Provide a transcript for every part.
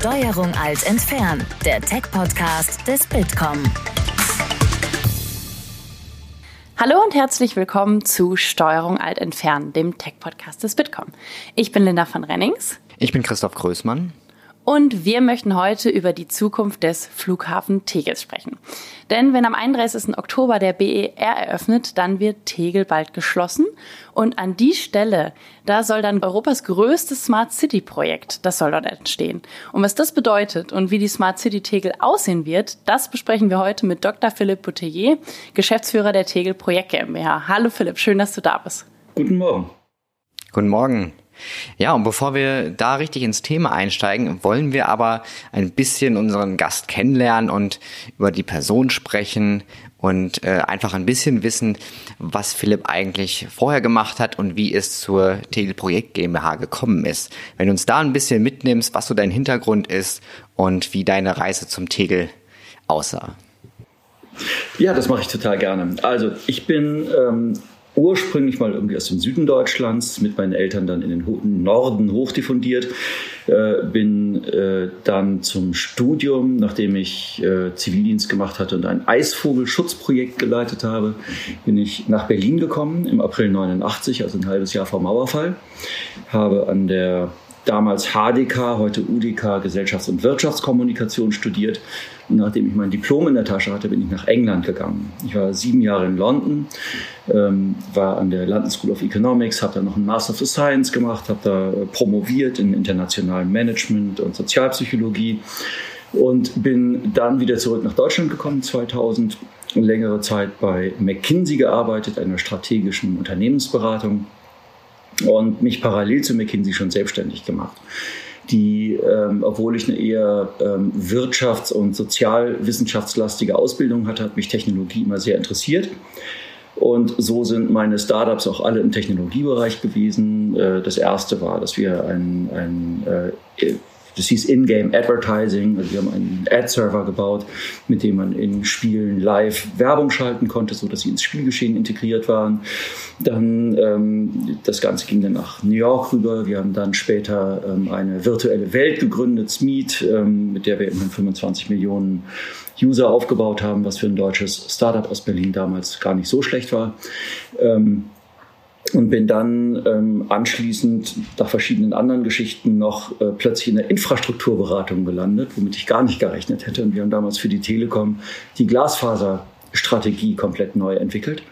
Steuerung alt entfernen, der Tech-Podcast des Bitkom. Hallo und herzlich willkommen zu Steuerung alt entfernen, dem Tech-Podcast des Bitkom. Ich bin Linda von Rennings. Ich bin Christoph Größmann. Und wir möchten heute über die Zukunft des Flughafen Tegels sprechen. Denn wenn am 31. Oktober der BER eröffnet, dann wird Tegel bald geschlossen. Und an die Stelle, da soll dann Europas größtes Smart City Projekt, das soll dort entstehen. Und was das bedeutet und wie die Smart City Tegel aussehen wird, das besprechen wir heute mit Dr. Philipp Boutellier, Geschäftsführer der Tegel Projekt GmbH. Hallo Philipp, schön, dass du da bist. Guten Morgen. Guten Morgen. Ja, und bevor wir da richtig ins Thema einsteigen, wollen wir aber ein bisschen unseren Gast kennenlernen und über die Person sprechen und äh, einfach ein bisschen wissen, was Philipp eigentlich vorher gemacht hat und wie es zur Tegel Projekt GmbH gekommen ist. Wenn du uns da ein bisschen mitnimmst, was so dein Hintergrund ist und wie deine Reise zum Tegel aussah. Ja, das mache ich total gerne. Also ich bin ähm, ursprünglich mal irgendwie aus dem Süden Deutschlands, mit meinen Eltern dann in den Norden hochdiffundiert, äh, bin äh, dann zum Studium, nachdem ich äh, Zivildienst gemacht hatte und ein Eisvogelschutzprojekt geleitet habe, bin ich nach Berlin gekommen im April 89, also ein halbes Jahr vor Mauerfall, habe an der damals HDK, heute UDK, Gesellschafts- und Wirtschaftskommunikation studiert. Und nachdem ich mein Diplom in der Tasche hatte, bin ich nach England gegangen. Ich war sieben Jahre in London, ähm, war an der London School of Economics, habe da noch einen Master of Science gemacht, habe da äh, promoviert in internationalem Management und Sozialpsychologie und bin dann wieder zurück nach Deutschland gekommen 2000 längere Zeit bei McKinsey gearbeitet, einer strategischen Unternehmensberatung und mich parallel zu McKinsey schon selbstständig gemacht die, ähm, obwohl ich eine eher ähm, wirtschafts- und sozialwissenschaftslastige Ausbildung hatte, hat mich Technologie immer sehr interessiert. Und so sind meine Startups auch alle im Technologiebereich gewesen. Äh, das erste war, dass wir ein, ein äh, das hieß In-Game Advertising. Also wir haben einen Ad-Server gebaut, mit dem man in Spielen live Werbung schalten konnte, so dass sie ins Spielgeschehen integriert waren. Dann ähm, das Ganze ging dann nach New York rüber. Wir haben dann später ähm, eine virtuelle Welt gegründet, Smeet, ähm, mit der wir immerhin 25 Millionen User aufgebaut haben, was für ein deutsches Startup aus Berlin damals gar nicht so schlecht war. Ähm, und bin dann ähm, anschließend nach verschiedenen anderen Geschichten noch äh, plötzlich in der Infrastrukturberatung gelandet, womit ich gar nicht gerechnet hätte. Und wir haben damals für die Telekom die Glasfaserstrategie komplett neu entwickelt.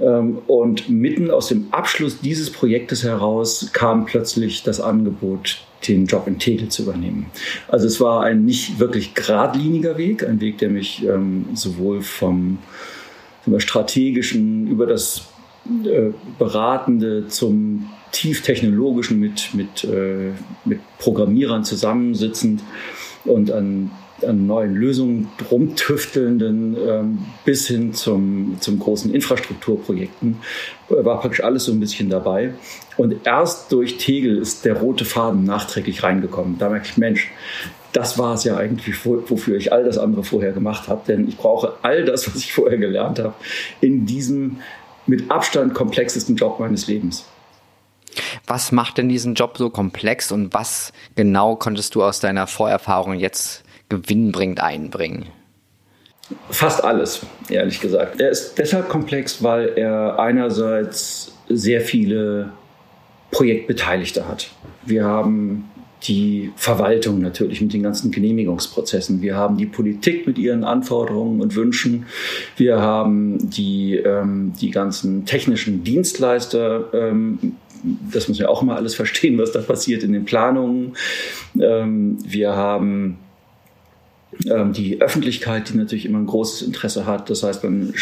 Ähm, und mitten aus dem Abschluss dieses Projektes heraus kam plötzlich das Angebot, den Job in Tegel zu übernehmen. Also es war ein nicht wirklich geradliniger Weg, ein Weg, der mich ähm, sowohl vom, vom strategischen über das äh, Beratende zum tieftechnologischen mit, mit, äh, mit Programmierern zusammensitzend und an, an neuen Lösungen rumtüftelnden ähm, bis hin zum, zum großen Infrastrukturprojekten äh, war praktisch alles so ein bisschen dabei. Und erst durch Tegel ist der rote Faden nachträglich reingekommen. Da merke ich, Mensch, das war es ja eigentlich, wofür ich all das andere vorher gemacht habe. Denn ich brauche all das, was ich vorher gelernt habe, in diesem mit Abstand komplexesten Job meines Lebens. Was macht denn diesen Job so komplex und was genau konntest du aus deiner Vorerfahrung jetzt gewinnbringend einbringen? Fast alles, ehrlich gesagt. Er ist deshalb komplex, weil er einerseits sehr viele Projektbeteiligte hat. Wir haben die Verwaltung natürlich mit den ganzen Genehmigungsprozessen. Wir haben die Politik mit ihren Anforderungen und Wünschen. Wir haben die, ähm, die ganzen technischen Dienstleister. Ähm, das muss man auch immer alles verstehen, was da passiert in den Planungen. Ähm, wir haben ähm, die Öffentlichkeit, die natürlich immer ein großes Interesse hat. Das heißt, man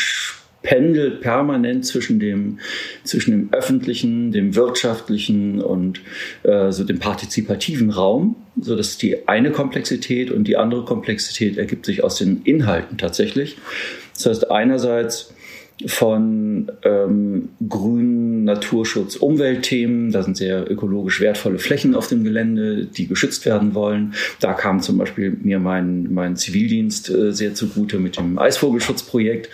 pendelt permanent zwischen dem, zwischen dem öffentlichen, dem wirtschaftlichen und äh, so dem partizipativen Raum. So, das ist die eine Komplexität und die andere Komplexität ergibt sich aus den Inhalten tatsächlich. Das heißt, einerseits von ähm, Grün, Naturschutz, Umweltthemen. Da sind sehr ökologisch wertvolle Flächen auf dem Gelände, die geschützt werden wollen. Da kam zum Beispiel mir mein, mein Zivildienst äh, sehr zugute mit dem Eisvogelschutzprojekt.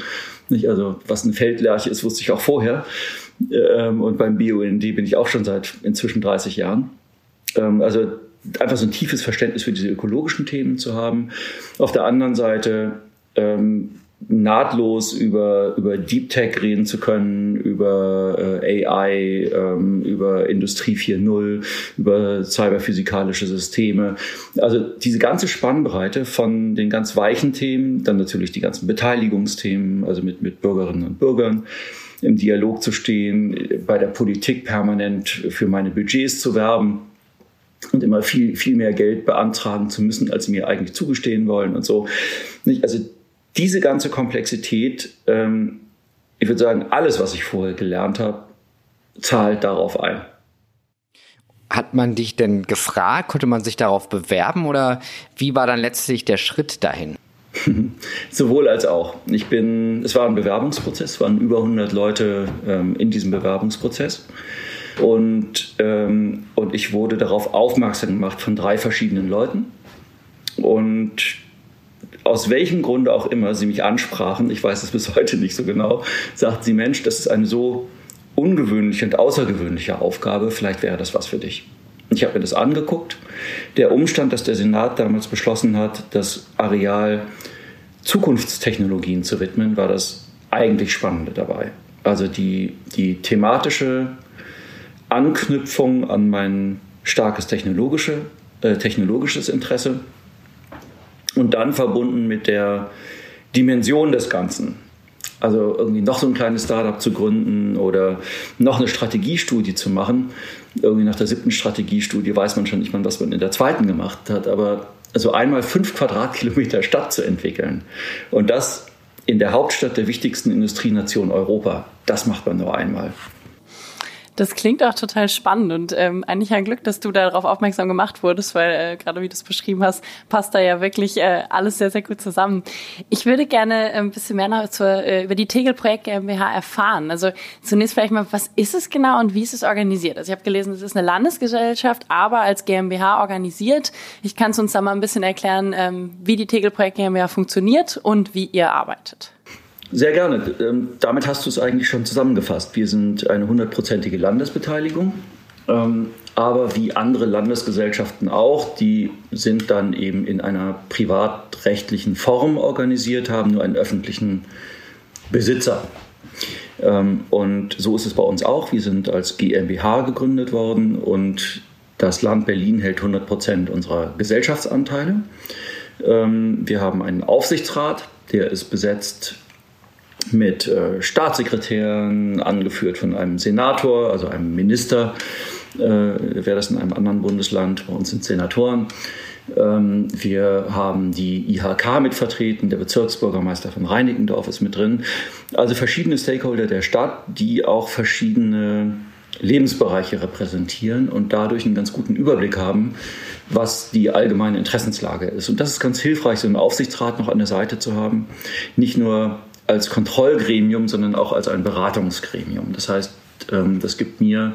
Nicht? Also was eine Feldlerche ist, wusste ich auch vorher. Ähm, und beim BUND bin ich auch schon seit inzwischen 30 Jahren. Ähm, also einfach so ein tiefes Verständnis für diese ökologischen Themen zu haben. Auf der anderen Seite ähm, nahtlos über, über Deep Tech reden zu können, über äh, AI, ähm, über Industrie 4.0, über cyberphysikalische Systeme. Also diese ganze Spannbreite von den ganz weichen Themen, dann natürlich die ganzen Beteiligungsthemen, also mit, mit Bürgerinnen und Bürgern im Dialog zu stehen, bei der Politik permanent für meine Budgets zu werben und immer viel, viel mehr Geld beantragen zu müssen, als sie mir eigentlich zugestehen wollen und so. Also diese ganze Komplexität, ähm, ich würde sagen, alles, was ich vorher gelernt habe, zahlt darauf ein. Hat man dich denn gefragt? Konnte man sich darauf bewerben oder wie war dann letztlich der Schritt dahin? Sowohl als auch. Ich bin, es war ein Bewerbungsprozess, es waren über 100 Leute ähm, in diesem Bewerbungsprozess. Und, ähm, und ich wurde darauf aufmerksam gemacht von drei verschiedenen Leuten. Und aus welchem Grunde auch immer sie mich ansprachen, ich weiß es bis heute nicht so genau, sagten sie, Mensch, das ist eine so ungewöhnliche und außergewöhnliche Aufgabe, vielleicht wäre das was für dich. Ich habe mir das angeguckt. Der Umstand, dass der Senat damals beschlossen hat, das Areal Zukunftstechnologien zu widmen, war das eigentlich Spannende dabei. Also die, die thematische Anknüpfung an mein starkes technologische, äh, technologisches Interesse und dann verbunden mit der Dimension des Ganzen. Also irgendwie noch so ein kleines Startup zu gründen oder noch eine Strategiestudie zu machen. Irgendwie nach der siebten Strategiestudie weiß man schon nicht mal, was man in der zweiten gemacht hat. Aber also einmal fünf Quadratkilometer Stadt zu entwickeln und das in der Hauptstadt der wichtigsten Industrienation Europa, das macht man nur einmal. Das klingt auch total spannend und ähm, eigentlich ein Glück, dass du darauf aufmerksam gemacht wurdest, weil äh, gerade wie du es beschrieben hast, passt da ja wirklich äh, alles sehr, sehr gut zusammen. Ich würde gerne äh, ein bisschen mehr noch zur, äh, über die Tegel Projekt GmbH erfahren. Also zunächst vielleicht mal, was ist es genau und wie ist es organisiert? Also ich habe gelesen, es ist eine Landesgesellschaft, aber als GmbH organisiert. Ich kann es uns da mal ein bisschen erklären, ähm, wie die Tegel Projekt GmbH funktioniert und wie ihr arbeitet. Sehr gerne. Ähm, damit hast du es eigentlich schon zusammengefasst. Wir sind eine hundertprozentige Landesbeteiligung. Ähm, aber wie andere Landesgesellschaften auch, die sind dann eben in einer privatrechtlichen Form organisiert, haben nur einen öffentlichen Besitzer. Ähm, und so ist es bei uns auch. Wir sind als GmbH gegründet worden und das Land Berlin hält 100 Prozent unserer Gesellschaftsanteile. Wir haben einen Aufsichtsrat, der ist besetzt mit äh, Staatssekretären, angeführt von einem Senator, also einem Minister, äh, wäre das in einem anderen Bundesland, bei uns sind Senatoren. Ähm, wir haben die IHK mit vertreten, der Bezirksbürgermeister von Reinickendorf ist mit drin. Also verschiedene Stakeholder der Stadt, die auch verschiedene Lebensbereiche repräsentieren und dadurch einen ganz guten Überblick haben, was die allgemeine Interessenslage ist. Und das ist ganz hilfreich, so einen Aufsichtsrat noch an der Seite zu haben. Nicht nur als Kontrollgremium, sondern auch als ein Beratungsgremium. Das heißt, ähm, das gibt mir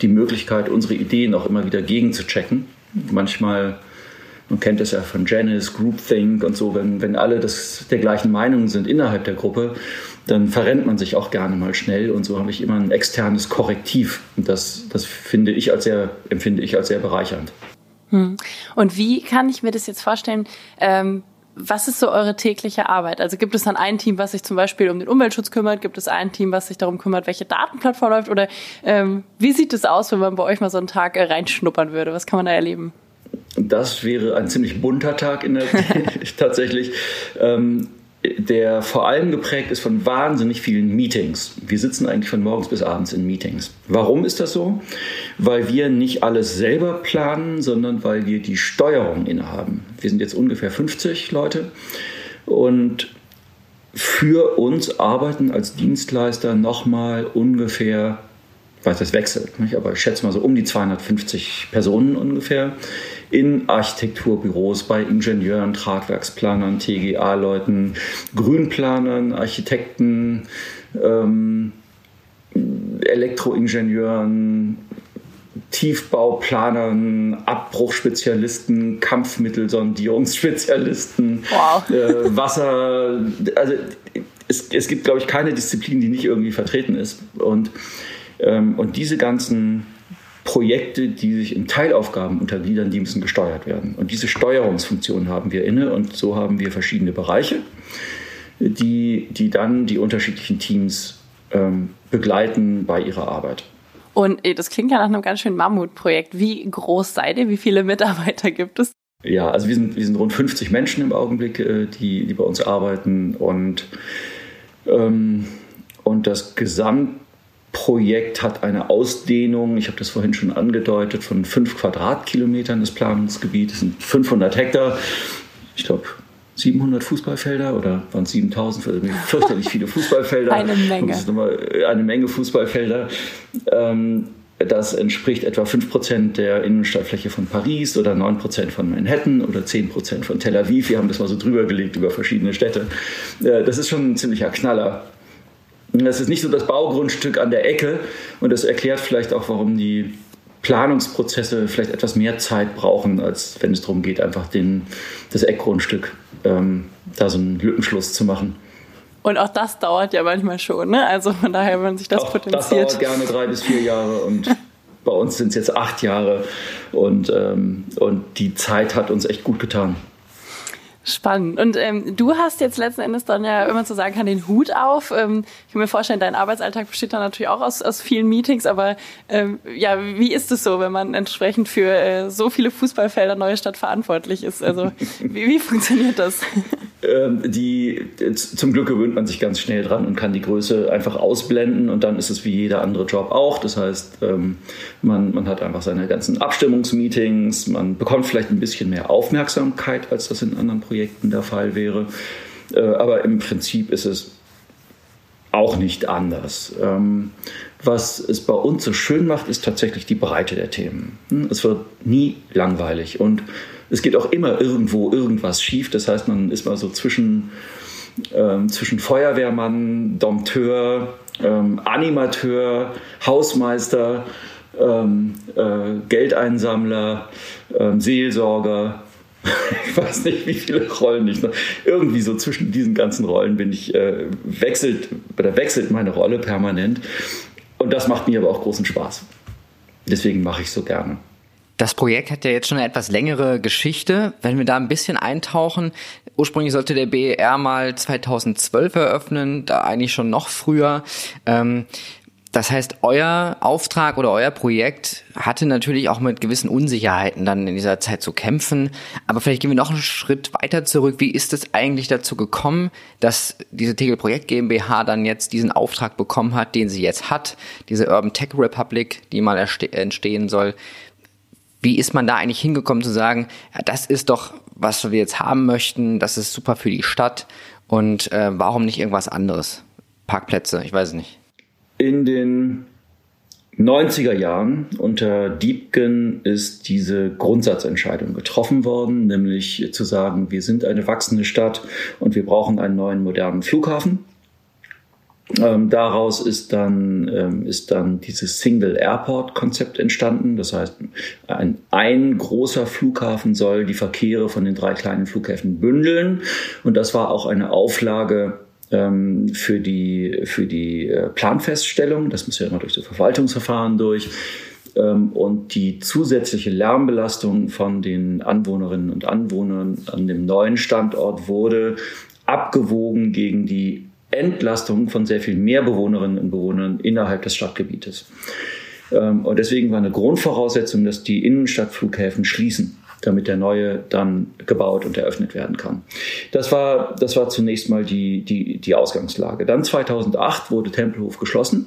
die Möglichkeit, unsere Ideen auch immer wieder gegenzuchecken. Manchmal, man kennt es ja von Janice, Groupthink und so, wenn, wenn alle das, der gleichen Meinung sind innerhalb der Gruppe, dann verrennt man sich auch gerne mal schnell und so habe ich immer ein externes Korrektiv. Und das, das finde ich als sehr, empfinde ich als sehr bereichernd. Hm. Und wie kann ich mir das jetzt vorstellen? Ähm was ist so eure tägliche Arbeit? Also gibt es dann ein Team, was sich zum Beispiel um den Umweltschutz kümmert? Gibt es ein Team, was sich darum kümmert, welche Datenplattform läuft? Oder ähm, wie sieht es aus, wenn man bei euch mal so einen Tag äh, reinschnuppern würde? Was kann man da erleben? Das wäre ein ziemlich bunter Tag in der tatsächlich. Ähm, der vor allem geprägt ist von wahnsinnig vielen Meetings. Wir sitzen eigentlich von morgens bis abends in Meetings. Warum ist das so? Weil wir nicht alles selber planen, sondern weil wir die Steuerung innehaben. Wir sind jetzt ungefähr 50 Leute und für uns arbeiten als Dienstleister nochmal ungefähr, weiß, das wechselt, nicht? aber ich schätze mal so um die 250 Personen ungefähr in Architekturbüros, bei Ingenieuren, Tragwerksplanern, TGA-Leuten, Grünplanern, Architekten, ähm, Elektroingenieuren, Tiefbauplanern, Abbruchspezialisten, Kampfmittelsondierungsspezialisten, wow. äh, Wasser. Also es, es gibt, glaube ich, keine Disziplin, die nicht irgendwie vertreten ist. Und, ähm, und diese ganzen Projekte, die sich in Teilaufgaben untergliedern, die müssen gesteuert werden. Und diese Steuerungsfunktion haben wir inne und so haben wir verschiedene Bereiche, die, die dann die unterschiedlichen Teams ähm, begleiten bei ihrer Arbeit. Und das klingt ja nach einem ganz schönen Mammutprojekt. Wie groß seid ihr? Wie viele Mitarbeiter gibt es? Ja, also wir sind, wir sind rund 50 Menschen im Augenblick, äh, die, die bei uns arbeiten und, ähm, und das Gesamtprojekt hat eine Ausdehnung, ich habe das vorhin schon angedeutet, von fünf Quadratkilometern des Planungsgebietes, sind 500 Hektar. Ich glaube, 700 Fußballfelder oder waren es 7000? Also fürchterlich viele Fußballfelder. Eine Menge. Äh, eine Menge Fußballfelder. Ähm, das entspricht etwa 5% der Innenstadtfläche von Paris oder 9% von Manhattan oder 10% von Tel Aviv. Wir haben das mal so drüber gelegt über verschiedene Städte. Äh, das ist schon ein ziemlicher Knaller. Das ist nicht so das Baugrundstück an der Ecke und das erklärt vielleicht auch, warum die Planungsprozesse vielleicht etwas mehr Zeit brauchen, als wenn es darum geht, einfach den, das Eckgrundstück ähm, da so einen Lückenschluss zu machen. Und auch das dauert ja manchmal schon, ne? Also von daher, wenn sich das auch potenziert. Das dauert gerne drei bis vier Jahre und bei uns sind es jetzt acht Jahre und, ähm, und die Zeit hat uns echt gut getan. Spannend. Und ähm, du hast jetzt letzten Endes dann ja, wenn man so sagen kann, den Hut auf. Ähm, ich kann mir vorstellen, dein Arbeitsalltag besteht dann natürlich auch aus, aus vielen Meetings, aber ähm, ja, wie ist es so, wenn man entsprechend für äh, so viele Fußballfelder neue Stadt verantwortlich ist? Also wie, wie funktioniert das? Ähm, die, zum Glück gewöhnt man sich ganz schnell dran und kann die Größe einfach ausblenden und dann ist es wie jeder andere Job auch. Das heißt, ähm, man, man hat einfach seine ganzen Abstimmungsmeetings, man bekommt vielleicht ein bisschen mehr Aufmerksamkeit, als das in anderen Projekten der Fall wäre. Äh, aber im Prinzip ist es auch nicht anders. Ähm, was es bei uns so schön macht, ist tatsächlich die Breite der Themen. Hm, es wird nie langweilig und es geht auch immer irgendwo irgendwas schief. Das heißt, man ist mal so zwischen, ähm, zwischen Feuerwehrmann, Dompteur, ähm, Animateur, Hausmeister, ähm, äh, Geldeinsammler, ähm, Seelsorger. ich weiß nicht, wie viele Rollen ich noch. Irgendwie so zwischen diesen ganzen Rollen bin ich, äh, wechselt, oder wechselt meine Rolle permanent. Und das macht mir aber auch großen Spaß. Deswegen mache ich so gerne. Das Projekt hat ja jetzt schon eine etwas längere Geschichte. Wenn wir da ein bisschen eintauchen, ursprünglich sollte der BER mal 2012 eröffnen, da eigentlich schon noch früher. Ähm, das heißt, euer Auftrag oder euer Projekt hatte natürlich auch mit gewissen Unsicherheiten dann in dieser Zeit zu kämpfen. Aber vielleicht gehen wir noch einen Schritt weiter zurück. Wie ist es eigentlich dazu gekommen, dass diese Tegel Projekt GmbH dann jetzt diesen Auftrag bekommen hat, den sie jetzt hat, diese Urban Tech Republic, die mal entstehen soll? Wie ist man da eigentlich hingekommen zu sagen, ja, das ist doch, was wir jetzt haben möchten, das ist super für die Stadt und äh, warum nicht irgendwas anderes? Parkplätze, ich weiß nicht. In den 90er Jahren unter Diebken ist diese Grundsatzentscheidung getroffen worden, nämlich zu sagen, wir sind eine wachsende Stadt und wir brauchen einen neuen modernen Flughafen. Ähm, daraus ist dann, ähm, ist dann dieses Single Airport Konzept entstanden. Das heißt, ein, ein großer Flughafen soll die Verkehre von den drei kleinen Flughäfen bündeln. Und das war auch eine Auflage ähm, für die, für die äh, Planfeststellung. Das muss ja immer durch das Verwaltungsverfahren durch. Ähm, und die zusätzliche Lärmbelastung von den Anwohnerinnen und Anwohnern an dem neuen Standort wurde abgewogen gegen die Entlastung von sehr viel mehr Bewohnerinnen und Bewohnern innerhalb des Stadtgebietes. Ähm, und deswegen war eine Grundvoraussetzung, dass die Innenstadtflughäfen schließen, damit der neue dann gebaut und eröffnet werden kann. Das war, das war zunächst mal die, die, die Ausgangslage. Dann 2008 wurde Tempelhof geschlossen.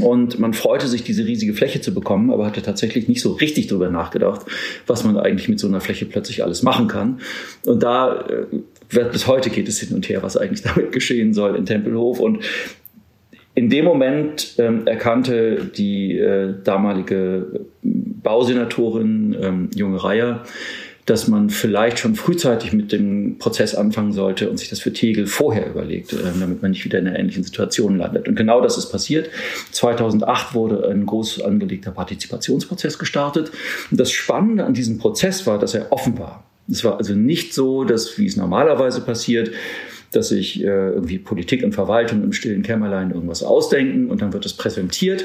Und man freute sich, diese riesige Fläche zu bekommen, aber hatte tatsächlich nicht so richtig darüber nachgedacht, was man eigentlich mit so einer Fläche plötzlich alles machen kann. Und da äh, bis heute geht es hin und her, was eigentlich damit geschehen soll in Tempelhof. Und in dem Moment ähm, erkannte die äh, damalige Bausenatorin ähm, Junge Reier, dass man vielleicht schon frühzeitig mit dem Prozess anfangen sollte und sich das für Tegel vorher überlegt, äh, damit man nicht wieder in einer ähnlichen Situation landet. Und genau das ist passiert. 2008 wurde ein groß angelegter Partizipationsprozess gestartet. Und das Spannende an diesem Prozess war, dass er offen war. Es war also nicht so, dass, wie es normalerweise passiert, dass sich äh, irgendwie Politik und Verwaltung im stillen Kämmerlein irgendwas ausdenken und dann wird es präsentiert.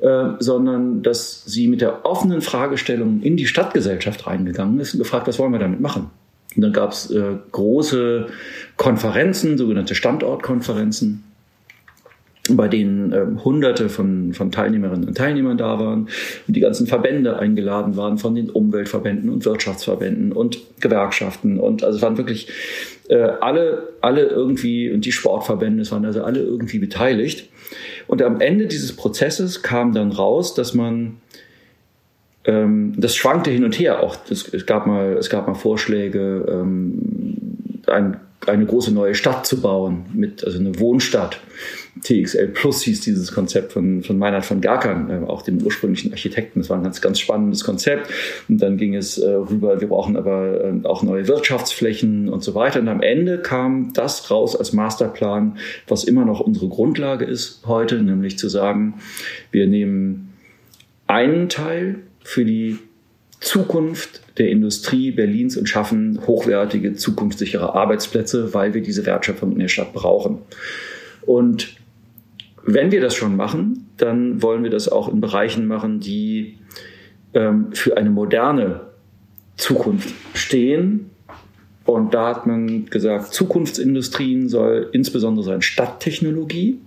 äh, sondern dass sie mit der offenen Fragestellung in die Stadtgesellschaft reingegangen ist und gefragt, was wollen wir damit machen? Und dann gab es äh, große Konferenzen, sogenannte Standortkonferenzen, bei denen äh, Hunderte von, von Teilnehmerinnen und Teilnehmern da waren und die ganzen Verbände eingeladen waren von den Umweltverbänden und Wirtschaftsverbänden und Gewerkschaften und also es waren wirklich äh, alle, alle irgendwie und die Sportverbände, es waren also alle irgendwie beteiligt. Und am Ende dieses Prozesses kam dann raus, dass man ähm, das schwankte hin und her auch. Das, es, gab mal, es gab mal Vorschläge, ähm, ein, eine große neue Stadt zu bauen, mit, also eine Wohnstadt. TXL Plus hieß dieses Konzept von, von Meinhard von Garkern, äh, auch dem ursprünglichen Architekten. Das war ein ganz, ganz spannendes Konzept. Und dann ging es äh, rüber, wir brauchen aber äh, auch neue Wirtschaftsflächen und so weiter. Und am Ende kam das raus als Masterplan, was immer noch unsere Grundlage ist heute, nämlich zu sagen, wir nehmen einen Teil für die Zukunft der Industrie Berlins und schaffen hochwertige, zukunftssichere Arbeitsplätze, weil wir diese Wertschöpfung in der Stadt brauchen. Und wenn wir das schon machen, dann wollen wir das auch in Bereichen machen, die ähm, für eine moderne Zukunft stehen. Und da hat man gesagt, Zukunftsindustrien soll insbesondere sein Stadttechnologie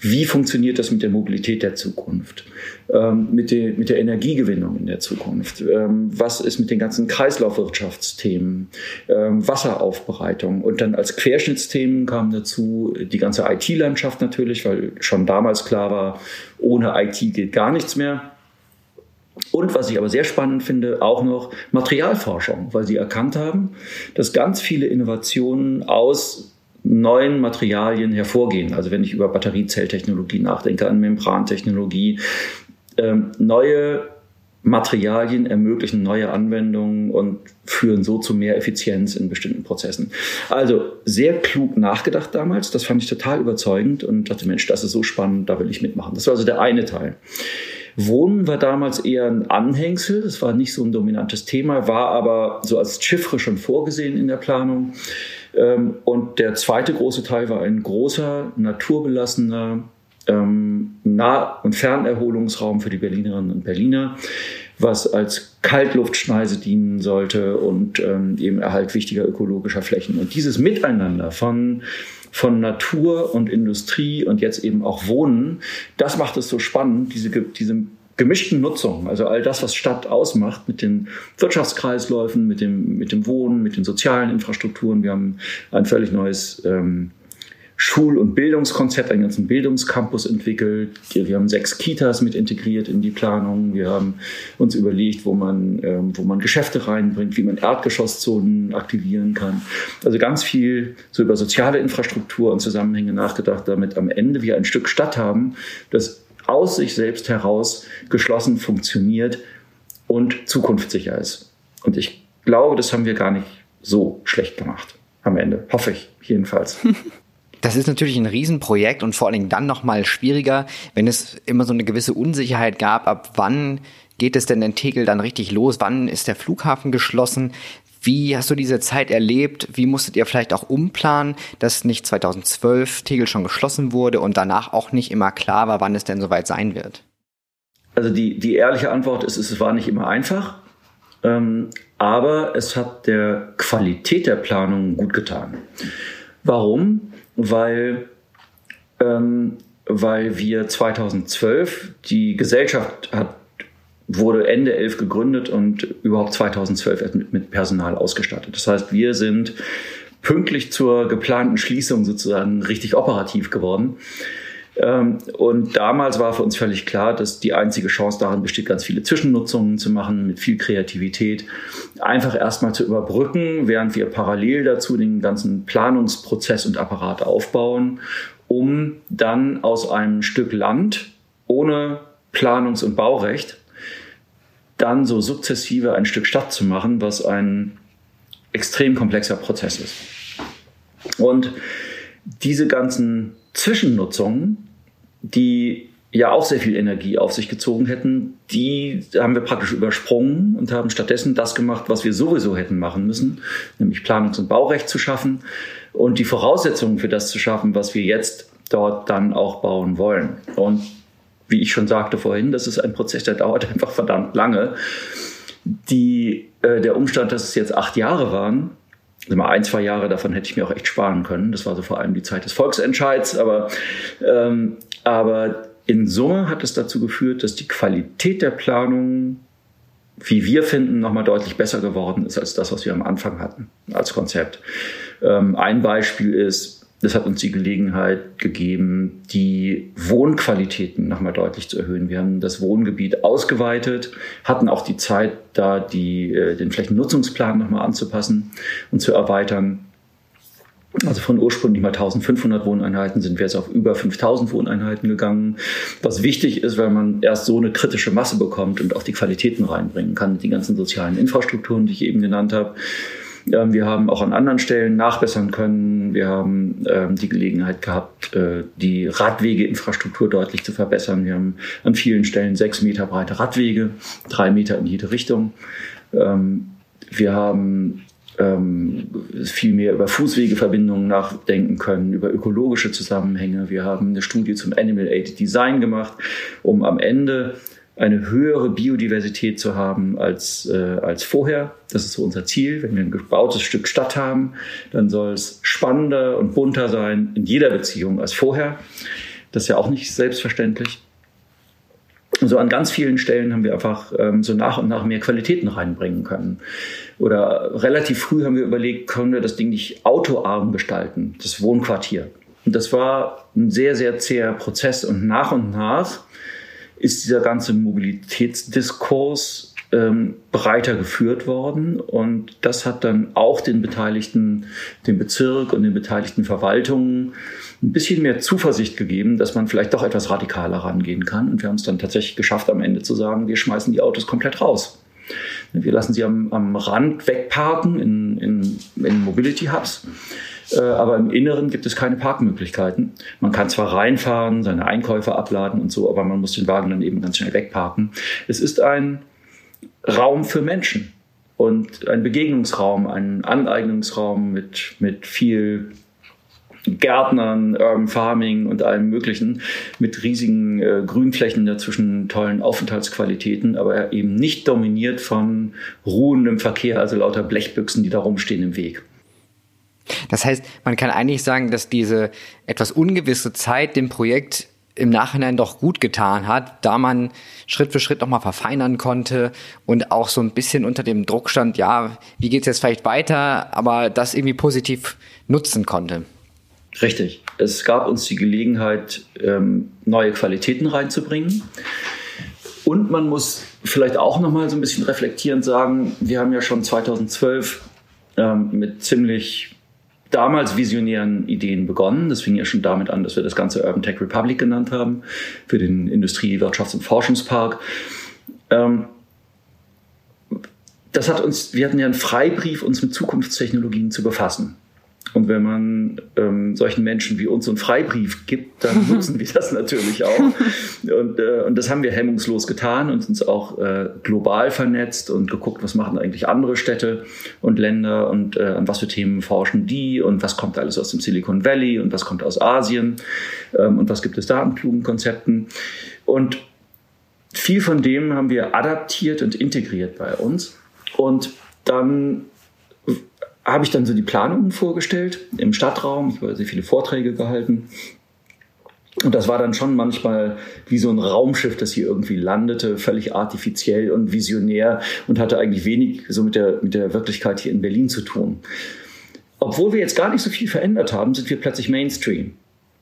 wie funktioniert das mit der Mobilität der Zukunft, ähm, mit, der, mit der Energiegewinnung in der Zukunft, ähm, was ist mit den ganzen Kreislaufwirtschaftsthemen, ähm, Wasseraufbereitung? Und dann als Querschnittsthemen kam dazu die ganze IT-Landschaft natürlich, weil schon damals klar war, ohne IT geht gar nichts mehr. Und was ich aber sehr spannend finde, auch noch Materialforschung, weil sie erkannt haben, dass ganz viele Innovationen aus neuen Materialien hervorgehen. Also wenn ich über Batteriezelltechnologie nachdenke, an Membrantechnologie, ähm, neue Materialien ermöglichen neue Anwendungen und führen so zu mehr Effizienz in bestimmten Prozessen. Also sehr klug nachgedacht damals, das fand ich total überzeugend und dachte, Mensch, das ist so spannend, da will ich mitmachen. Das war also der eine Teil. Wohnen war damals eher ein Anhängsel, das war nicht so ein dominantes Thema, war aber so als Chiffre schon vorgesehen in der Planung. Ähm, und der zweite große Teil war ein großer, naturbelassener ähm, Nah- und Fernerholungsraum für die Berlinerinnen und Berliner, was als Kaltluftschneise dienen sollte und ähm, eben Erhalt wichtiger ökologischer Flächen. Und dieses Miteinander von von Natur und Industrie und jetzt eben auch Wohnen, das macht es so spannend, diese, diese gemischten Nutzung, also all das, was Stadt ausmacht, mit den Wirtschaftskreisläufen, mit dem, mit dem Wohnen, mit den sozialen Infrastrukturen. Wir haben ein völlig neues ähm, Schul- und Bildungskonzept, einen ganzen Bildungscampus entwickelt. Wir haben sechs Kitas mit integriert in die Planung. Wir haben uns überlegt, wo man, ähm, wo man Geschäfte reinbringt, wie man Erdgeschosszonen aktivieren kann. Also ganz viel so über soziale Infrastruktur und Zusammenhänge nachgedacht, damit am Ende wir ein Stück Stadt haben, das aus sich selbst heraus geschlossen funktioniert und zukunftssicher ist. Und ich glaube, das haben wir gar nicht so schlecht gemacht am Ende. Hoffe ich jedenfalls. Das ist natürlich ein Riesenprojekt und vor allen Dingen dann nochmal schwieriger, wenn es immer so eine gewisse Unsicherheit gab, ab wann geht es denn in Tegel dann richtig los? Wann ist der Flughafen geschlossen? Wie hast du diese Zeit erlebt? Wie musstet ihr vielleicht auch umplanen, dass nicht 2012 Tegel schon geschlossen wurde und danach auch nicht immer klar war, wann es denn soweit sein wird? Also die, die ehrliche Antwort ist, es war nicht immer einfach, ähm, aber es hat der Qualität der Planung gut getan. Warum? Weil, ähm, weil wir 2012, die Gesellschaft hat wurde Ende 11 gegründet und überhaupt 2012 mit, Personal ausgestattet. Das heißt, wir sind pünktlich zur geplanten Schließung sozusagen richtig operativ geworden. Ähm, und damals war für uns völlig klar, dass die einzige Chance darin besteht, ganz viele Zwischennutzungen zu machen, mit viel Kreativität, einfach erstmal zu überbrücken, während wir parallel dazu den ganzen Planungsprozess und Apparat aufbauen, um dann aus einem Stück Land ohne Planungs- und Baurecht dann so sukzessive ein Stück Stadt zu machen, was ein extrem komplexer Prozess ist. Und diese ganzen Zwischennutzungen, die ja auch sehr viel Energie auf sich gezogen hätten, die haben wir praktisch übersprungen und haben stattdessen das gemacht, was wir sowieso hätten machen müssen, nämlich Planungs- und Baurecht zu schaffen und die Voraussetzungen für das zu schaffen, was wir jetzt dort dann auch bauen wollen. Und wie ich schon sagte vorhin, das ist ein Prozess, der dauert einfach verdammt lange. Die, äh, der Umstand, dass es jetzt acht Jahre waren, also mal ein, zwei Jahre davon hätte ich mir auch echt sparen können. Das war so vor allem die Zeit des Volksentscheids, aber, ähm, aber in Summe hat es dazu geführt, dass die Qualität der Planung, wie wir finden, nochmal deutlich besser geworden ist als das, was wir am Anfang hatten als Konzept. Ähm, ein Beispiel ist, das hat uns die Gelegenheit gegeben, die Wohnqualitäten nochmal deutlich zu erhöhen. Wir haben das Wohngebiet ausgeweitet, hatten auch die Zeit, da die, äh, den Flächennutzungsplan nochmal anzupassen und zu erweitern. Also von ursprünglich mal 1500 Wohneinheiten sind wir jetzt auf über 5000 Wohneinheiten gegangen. Was wichtig ist, weil man erst so eine kritische Masse bekommt und auch die Qualitäten reinbringen kann, die ganzen sozialen Infrastrukturen, die ich eben genannt habe. Ähm, wir haben auch an anderen Stellen nachbessern können. Wir haben ähm, die Gelegenheit gehabt, äh, die Radwegeinfrastruktur deutlich zu verbessern. Wir haben an vielen Stellen sechs Meter breite Radwege, drei Meter in jede Richtung. Ähm, wir haben viel mehr über Fußwegeverbindungen nachdenken können, über ökologische Zusammenhänge. Wir haben eine Studie zum Animal Aided Design gemacht, um am Ende eine höhere Biodiversität zu haben als, äh, als vorher. Das ist so unser Ziel. Wenn wir ein gebautes Stück Stadt haben, dann soll es spannender und bunter sein in jeder Beziehung als vorher. Das ist ja auch nicht selbstverständlich. Und so an ganz vielen Stellen haben wir einfach ähm, so nach und nach mehr Qualitäten reinbringen können. Oder relativ früh haben wir überlegt, können wir das Ding nicht autoarm gestalten, das Wohnquartier. Und das war ein sehr, sehr zäher Prozess. Und nach und nach ist dieser ganze Mobilitätsdiskurs ähm, breiter geführt worden. Und das hat dann auch den Beteiligten, dem Bezirk und den beteiligten Verwaltungen ein bisschen mehr Zuversicht gegeben, dass man vielleicht doch etwas radikaler rangehen kann. Und wir haben es dann tatsächlich geschafft, am Ende zu sagen, wir schmeißen die Autos komplett raus. Wir lassen sie am, am Rand wegparken in, in, in Mobility Hubs äh, aber im Inneren gibt es keine Parkmöglichkeiten. Man kann zwar reinfahren, seine Einkäufe abladen und so, aber man muss den Wagen dann eben ganz schnell wegparken. Es ist ein Raum für Menschen und ein Begegnungsraum, ein Aneignungsraum mit, mit viel Gärtnern, Urban Farming und allem Möglichen mit riesigen äh, Grünflächen dazwischen, tollen Aufenthaltsqualitäten, aber eben nicht dominiert von ruhendem Verkehr, also lauter Blechbüchsen, die da rumstehen im Weg. Das heißt, man kann eigentlich sagen, dass diese etwas ungewisse Zeit dem Projekt im Nachhinein doch gut getan hat, da man Schritt für Schritt nochmal verfeinern konnte und auch so ein bisschen unter dem Druck stand, ja, wie geht's jetzt vielleicht weiter, aber das irgendwie positiv nutzen konnte. Richtig. Es gab uns die Gelegenheit, ähm, neue Qualitäten reinzubringen. Und man muss vielleicht auch nochmal so ein bisschen reflektierend sagen, wir haben ja schon 2012 ähm, mit ziemlich damals visionären Ideen begonnen. Das fing ja schon damit an, dass wir das ganze Urban Tech Republic genannt haben für den Industrie-, Wirtschafts- und Forschungspark. Ähm, das hat uns, wir hatten ja einen Freibrief, uns mit Zukunftstechnologien zu befassen. Und wenn man ähm, solchen Menschen wie uns einen Freibrief gibt, dann nutzen wir das natürlich auch. Und, äh, und das haben wir hemmungslos getan und uns auch äh, global vernetzt und geguckt, was machen eigentlich andere Städte und Länder und äh, an was für Themen forschen die und was kommt alles aus dem Silicon Valley und was kommt aus Asien ähm, und was gibt es da an klugen Konzepten. Und viel von dem haben wir adaptiert und integriert bei uns. Und dann habe ich dann so die Planungen vorgestellt im Stadtraum. Ich habe sehr viele Vorträge gehalten. Und das war dann schon manchmal wie so ein Raumschiff, das hier irgendwie landete, völlig artifiziell und visionär und hatte eigentlich wenig so mit der, mit der Wirklichkeit hier in Berlin zu tun. Obwohl wir jetzt gar nicht so viel verändert haben, sind wir plötzlich Mainstream.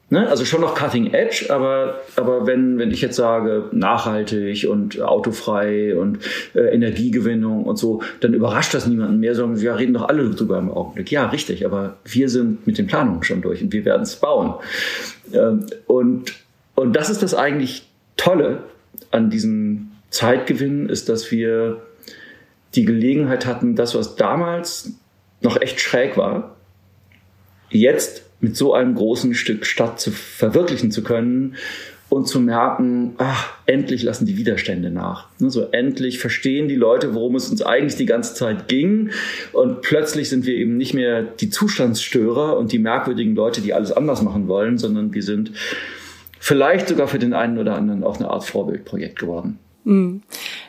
Ne? Also schon noch Cutting Edge, aber, aber wenn, wenn ich jetzt sage, nachhaltig und autofrei und äh, Energiegewinnung und so, dann überrascht das niemanden mehr, sondern wir reden doch alle drüber im Augenblick. Ja, richtig, aber wir sind mit den Planungen schon durch und wir werden es bauen. Ähm, und, und das ist das eigentlich Tolle an diesem Zeitgewinn, ist, dass wir die Gelegenheit hatten, das, was damals noch echt schräg war, jetzt mit so einem großen Stück Stadt zu verwirklichen zu können und zu merken, ach, endlich lassen die Widerstände nach. Ne, so endlich verstehen die Leute, worum es uns eigentlich die ganze Zeit ging. Und plötzlich sind wir eben nicht mehr die Zustandsstörer und die merkwürdigen Leute, die alles anders machen wollen, sondern wir sind vielleicht sogar für den einen oder anderen auch eine Art Vorbildprojekt geworden. Mhm.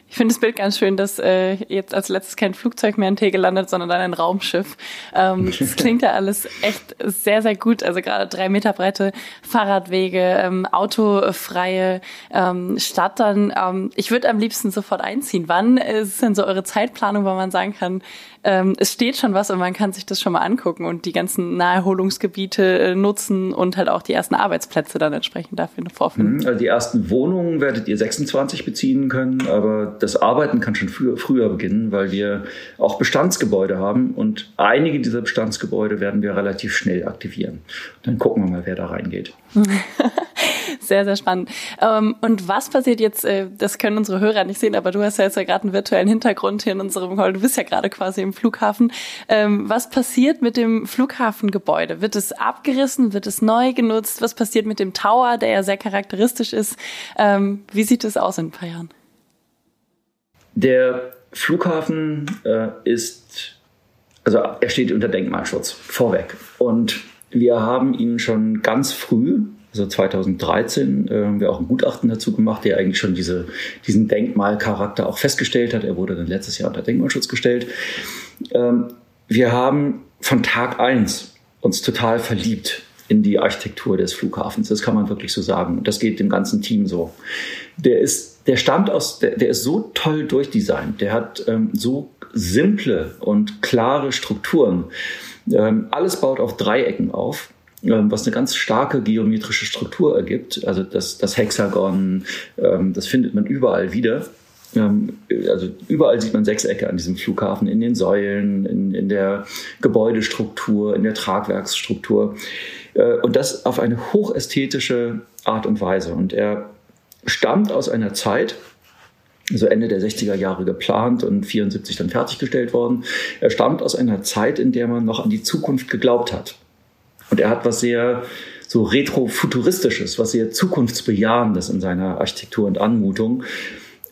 Ich finde das Bild ganz schön, dass äh, jetzt als letztes kein Flugzeug mehr in Tegel landet, sondern dann ein Raumschiff. Ähm, das klingt ja alles echt sehr, sehr gut. Also gerade drei Meter breite Fahrradwege, ähm, autofreie ähm, Stadt dann. Ähm, ich würde am liebsten sofort einziehen. Wann ist denn so eure Zeitplanung, wo man sagen kann, ähm, es steht schon was und man kann sich das schon mal angucken und die ganzen Naherholungsgebiete äh, nutzen und halt auch die ersten Arbeitsplätze dann entsprechend dafür vorfinden. Mhm, also die ersten Wohnungen werdet ihr 26 beziehen können, aber das Arbeiten kann schon früher, früher beginnen, weil wir auch Bestandsgebäude haben und einige dieser Bestandsgebäude werden wir relativ schnell aktivieren. Dann gucken wir mal, wer da reingeht. sehr, sehr spannend. Ähm, und was passiert jetzt, äh, das können unsere Hörer nicht sehen, aber du hast ja jetzt ja gerade einen virtuellen Hintergrund hier in unserem Call. Du bist ja gerade quasi im Flughafen. Ähm, was passiert mit dem Flughafengebäude? Wird es abgerissen? Wird es neu genutzt? Was passiert mit dem Tower, der ja sehr charakteristisch ist? Ähm, wie sieht es aus in ein paar Jahren? Der Flughafen äh, ist, also er steht unter Denkmalschutz vorweg. Und wir haben ihn schon ganz früh also 2013 äh, haben wir auch ein Gutachten dazu gemacht, der eigentlich schon diese, diesen Denkmalcharakter auch festgestellt hat. Er wurde dann letztes Jahr unter Denkmalschutz gestellt. Ähm, wir haben von Tag eins uns total verliebt in die Architektur des Flughafens. Das kann man wirklich so sagen. Das geht dem ganzen Team so. Der ist, der stammt aus, der, der ist so toll durchdesignt. Der hat ähm, so simple und klare Strukturen. Ähm, alles baut auf Dreiecken auf. Ähm, was eine ganz starke geometrische Struktur ergibt. Also das, das Hexagon, ähm, das findet man überall wieder. Ähm, also überall sieht man Sechsecke an diesem Flughafen, in den Säulen, in, in der Gebäudestruktur, in der Tragwerksstruktur. Äh, und das auf eine hochästhetische Art und Weise. Und er stammt aus einer Zeit, so Ende der 60er Jahre geplant und 74 dann fertiggestellt worden. Er stammt aus einer Zeit, in der man noch an die Zukunft geglaubt hat. Und er hat was sehr so retrofuturistisches, was sehr zukunftsbejahendes in seiner Architektur und Anmutung.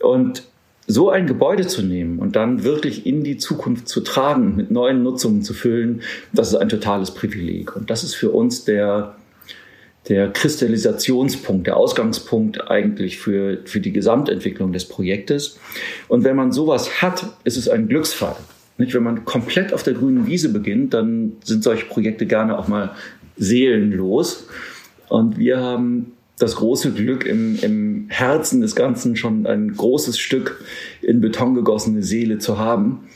Und so ein Gebäude zu nehmen und dann wirklich in die Zukunft zu tragen, mit neuen Nutzungen zu füllen, das ist ein totales Privileg. Und das ist für uns der, der Kristallisationspunkt, der Ausgangspunkt eigentlich für, für die Gesamtentwicklung des Projektes. Und wenn man sowas hat, ist es ein Glücksfall. Nicht? Wenn man komplett auf der grünen Wiese beginnt, dann sind solche Projekte gerne auch mal seelenlos. Und wir haben das große Glück, im, im Herzen des Ganzen schon ein großes Stück in Beton gegossene Seele zu haben.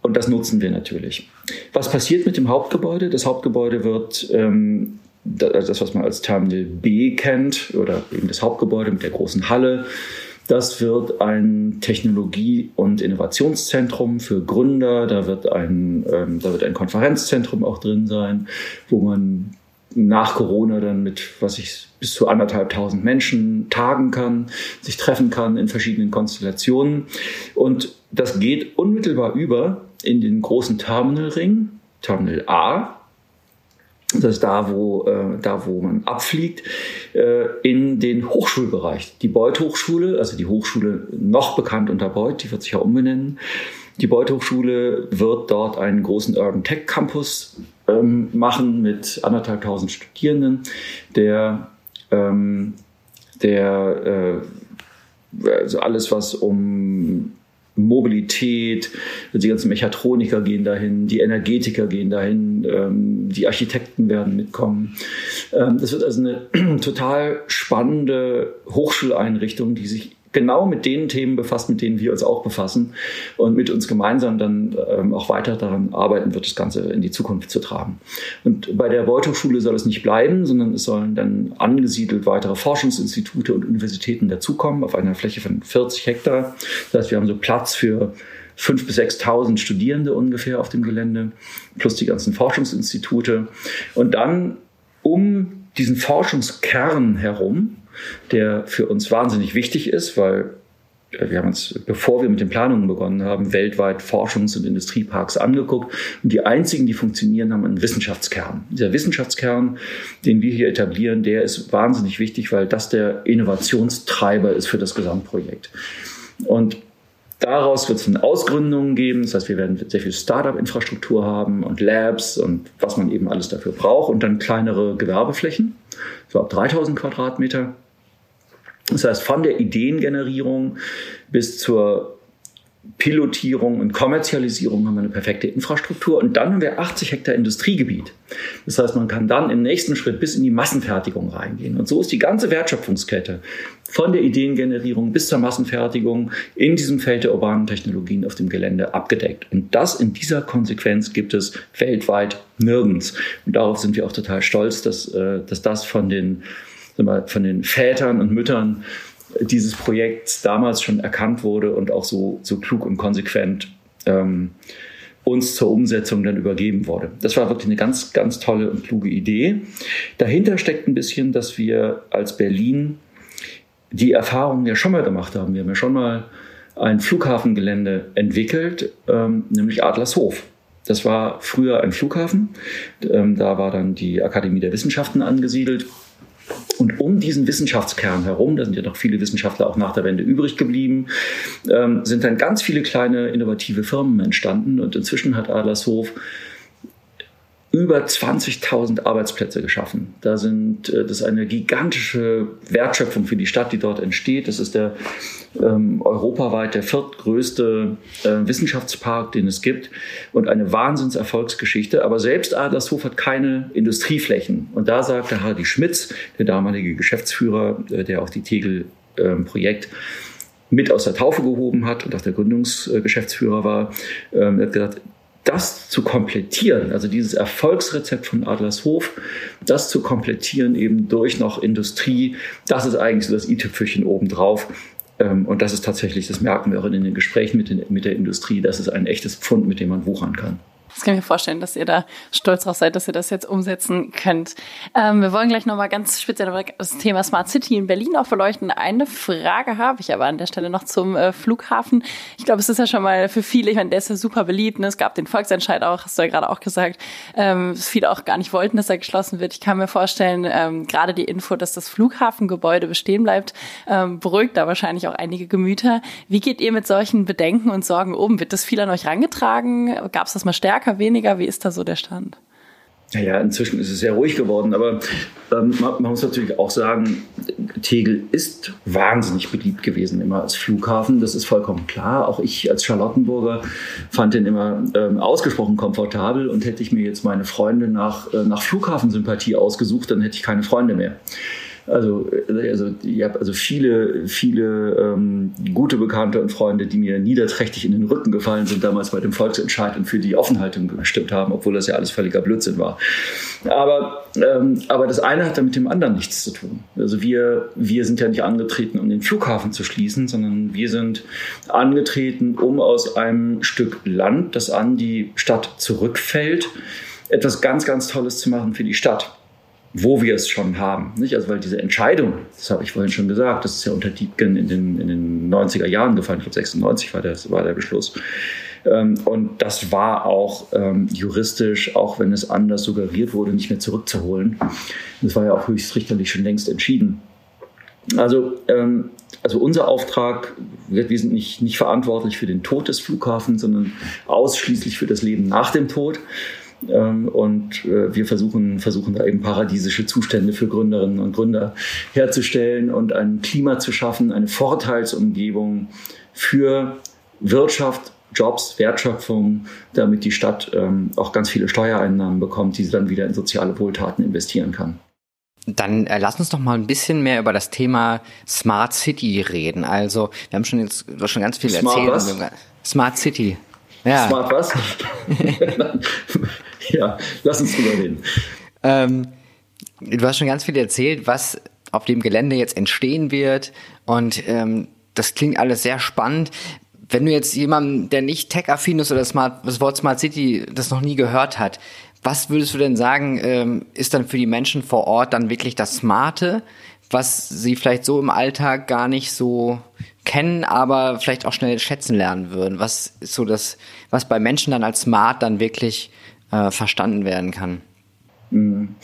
Und das nutzen wir natürlich. Was passiert mit dem Hauptgebäude? Das Hauptgebäude wird ähm, das, was man als Terminal B kennt, oder eben das Hauptgebäude mit der großen Halle, das wird ein Technologie- und Innovationszentrum für Gründer. Da wird ein, ähm, da wird ein Konferenzzentrum auch drin sein, wo man nach Corona dann mit, was ich, bis zu anderthalbtausend Menschen tagen kann, sich treffen kann in verschiedenen Konstellationen. Und das geht unmittelbar über in den großen Terminalring, Terminal A, das ist da, wo, äh, da, wo man abfliegt, äh, in den Hochschulbereich. Die Beuth Hochschule, also die Hochschule noch bekannt unter Beuth, die wird sich ja umbenennen. Die Beuth Hochschule wird dort einen großen Urban Tech Campus ähm, machen mit anderthalbtausend Studierenden, der, ähm, der äh, also alles, was um Mobilität, die ganzen Mechatroniker gehen dahin, die Energetiker gehen dahin, ähm, die Architekten werden mitkommen. Ähm, das wird also eine total spannende Hochschuleinrichtung, die sich genau mit den Themen befasst, mit denen wir uns auch befassen und mit uns gemeinsam dann ähm, auch weiter daran arbeiten wird, das Ganze in die Zukunft zu tragen. Und bei der Beuth-Hochschule soll es nicht bleiben, sondern es sollen dann angesiedelt weitere Forschungsinstitute und Universitäten dazukommen auf einer Fläche von 40 Hektar. Das heißt, wir haben so Platz für 5.000 bis 6.000 Studierende ungefähr auf dem Gelände, plus die ganzen Forschungsinstitute. Und dann um diesen Forschungskern herum der für uns wahnsinnig wichtig ist, weil wir haben uns, bevor wir mit den Planungen begonnen haben, weltweit Forschungs- und Industrieparks angeguckt. Und die einzigen, die funktionieren, haben einen Wissenschaftskern. Dieser Wissenschaftskern, den wir hier etablieren, der ist wahnsinnig wichtig, weil das der Innovationstreiber ist für das Gesamtprojekt. Und Daraus wird es eine Ausgründung geben. Das heißt, wir werden sehr viel Startup-Infrastruktur haben und Labs und was man eben alles dafür braucht und dann kleinere Gewerbeflächen. so ab 3000 Quadratmeter. Das heißt, von der Ideengenerierung bis zur Pilotierung und Kommerzialisierung haben wir eine perfekte Infrastruktur und dann haben wir 80 Hektar Industriegebiet. Das heißt, man kann dann im nächsten Schritt bis in die Massenfertigung reingehen. Und so ist die ganze Wertschöpfungskette von der Ideengenerierung bis zur Massenfertigung in diesem Feld der urbanen Technologien auf dem Gelände abgedeckt. Und das in dieser Konsequenz gibt es weltweit nirgends. Und darauf sind wir auch total stolz, dass, äh, dass das von den, von den Vätern und Müttern dieses Projekts damals schon erkannt wurde und auch so, so klug und konsequent ähm, uns zur Umsetzung dann übergeben wurde. Das war wirklich eine ganz, ganz tolle und kluge Idee. Dahinter steckt ein bisschen, dass wir als Berlin die Erfahrungen ja schon mal gemacht haben. Wir haben ja schon mal ein Flughafengelände entwickelt, ähm, nämlich Adlershof. Das war früher ein Flughafen. Ähm, da war dann die Akademie der Wissenschaften angesiedelt. Um diesen Wissenschaftskern herum, da sind ja noch viele Wissenschaftler auch nach der Wende übrig geblieben, ähm, sind dann ganz viele kleine innovative Firmen entstanden. Und inzwischen hat Adlershof über 20.000 Arbeitsplätze geschaffen. Da sind, äh, das ist eine gigantische Wertschöpfung für die Stadt, die dort entsteht. Das ist der ähm, europaweit der viertgrößte äh, Wissenschaftspark, den es gibt und eine Wahnsinnserfolgsgeschichte. Aber selbst Adlershof hat keine Industrieflächen. Und da sagte Hardy Schmitz, der damalige Geschäftsführer, äh, der auch die Tegel-Projekt ähm, mit aus der Taufe gehoben hat und auch der Gründungsgeschäftsführer war, ähm, hat gesagt, das zu komplettieren, also dieses Erfolgsrezept von Adlershof, das zu komplettieren eben durch noch Industrie, das ist eigentlich so das i-Tüpfelchen obendrauf. Ähm, und das ist tatsächlich, das merken wir auch in den Gesprächen mit, den, mit der Industrie, das ist ein echtes Pfund, mit dem man wuchern kann. Das kann ich mir vorstellen, dass ihr da stolz drauf seid, dass ihr das jetzt umsetzen könnt. Ähm, wir wollen gleich nochmal ganz speziell das Thema Smart City in Berlin auch beleuchten. Eine Frage habe ich aber an der Stelle noch zum äh, Flughafen. Ich glaube, es ist ja schon mal für viele, ich meine, der ist ja super beliebt. Ne? Es gab den Volksentscheid auch, hast du ja gerade auch gesagt, ähm, viele auch gar nicht wollten, dass er geschlossen wird. Ich kann mir vorstellen, ähm, gerade die Info, dass das Flughafengebäude bestehen bleibt, ähm, beruhigt da wahrscheinlich auch einige Gemüter. Wie geht ihr mit solchen Bedenken und Sorgen um? Wird das viel an euch rangetragen? Gab es das mal stärker? Stärker, weniger? Wie ist da so der Stand? Ja, inzwischen ist es sehr ruhig geworden, aber ähm, man, man, muss natürlich auch sagen, Tegel ist wahnsinnig beliebt gewesen immer als Flughafen. Das ist vollkommen klar. Auch ich als Charlottenburger fand den immer ähm, ausgesprochen komfortabel und hätte ich mir jetzt meine Freunde nach, äh, nach Flughafensympathie ausgesucht, dann hätte ich keine Freunde mehr. Also, also ich habe also viele, viele ähm, gute Bekannte und Freunde, die mir niederträchtig in den Rücken gefallen sind damals bei dem Volksentscheid und für die Offenhaltung gestimmt haben, obwohl das ja alles völliger Blödsinn war. Aber, ähm, aber das eine hat damit dem anderen nichts zu tun. Also wir, wir sind ja nicht angetreten, um den Flughafen zu schließen, sondern wir sind angetreten, um aus einem Stück Land, das an die Stadt zurückfällt, etwas ganz, ganz Tolles zu machen für die Stadt wo wir es schon haben. Nicht? Also weil diese Entscheidung, das habe ich vorhin schon gesagt, das ist ja unter Diebken in den, in den 90er Jahren gefallen, ich glaube 96 war, das, war der Beschluss. Ähm, und das war auch ähm, juristisch, auch wenn es anders suggeriert wurde, nicht mehr zurückzuholen. Das war ja auch höchstrichterlich schon längst entschieden. Also, ähm, also unser Auftrag, wird, wir sind nicht, nicht verantwortlich für den Tod des Flughafens, sondern ausschließlich für das Leben nach dem Tod. Ähm, und äh, wir versuchen, versuchen da eben paradiesische Zustände für Gründerinnen und Gründer herzustellen und ein Klima zu schaffen, eine Vorteilsumgebung für Wirtschaft, Jobs, Wertschöpfung, damit die Stadt ähm, auch ganz viele Steuereinnahmen bekommt, die sie dann wieder in soziale Wohltaten investieren kann. Dann äh, lass uns doch mal ein bisschen mehr über das Thema Smart City reden. Also, wir haben schon jetzt schon ganz viel Smart erzählt. Was? Smart City. Ja. Smart was? ja, lass uns drüber reden. Ähm, du hast schon ganz viel erzählt, was auf dem Gelände jetzt entstehen wird. Und ähm, das klingt alles sehr spannend. Wenn du jetzt jemanden, der nicht tech-affin ist oder Smart, das Wort Smart City das noch nie gehört hat, was würdest du denn sagen, ähm, ist dann für die Menschen vor Ort dann wirklich das Smarte, was sie vielleicht so im Alltag gar nicht so kennen, aber vielleicht auch schnell schätzen lernen würden? Was ist so das, was bei Menschen dann als smart dann wirklich äh, verstanden werden kann? Mhm.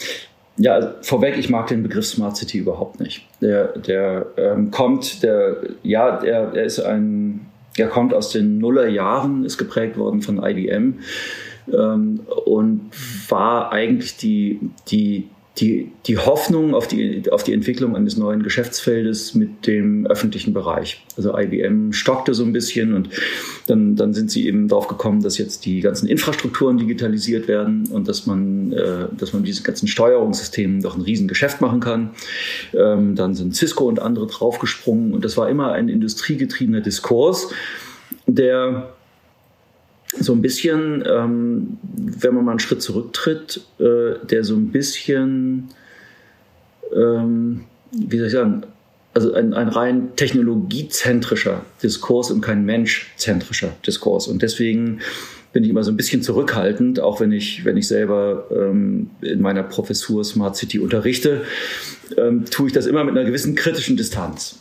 Ja, also vorweg, ich mag den Begriff Smart City überhaupt nicht. Der, der ähm, kommt, der, ja, der, der ist ein, der kommt aus den Nullerjahren, ist geprägt worden von IBM ähm, und war eigentlich die, die die, die Hoffnung auf die, auf die Entwicklung eines neuen Geschäftsfeldes mit dem öffentlichen Bereich. Also IBM stockte so ein bisschen und dann, dann sind sie eben darauf gekommen, dass jetzt die ganzen Infrastrukturen digitalisiert werden und dass man, äh, dass man mit diesen ganzen Steuerungssystemen doch ein Riesengeschäft machen kann. Ähm, dann sind Cisco und andere draufgesprungen und das war immer ein industriegetriebener Diskurs, der so ein bisschen, ähm, wenn man mal einen Schritt zurücktritt, äh, der so ein bisschen, ähm, wie soll ich sagen, also ein, ein rein technologiezentrischer Diskurs und kein menschzentrischer Diskurs. Und deswegen bin ich immer so ein bisschen zurückhaltend, auch wenn ich, wenn ich selber ähm, in meiner Professur Smart City unterrichte, ähm, tue ich das immer mit einer gewissen kritischen Distanz.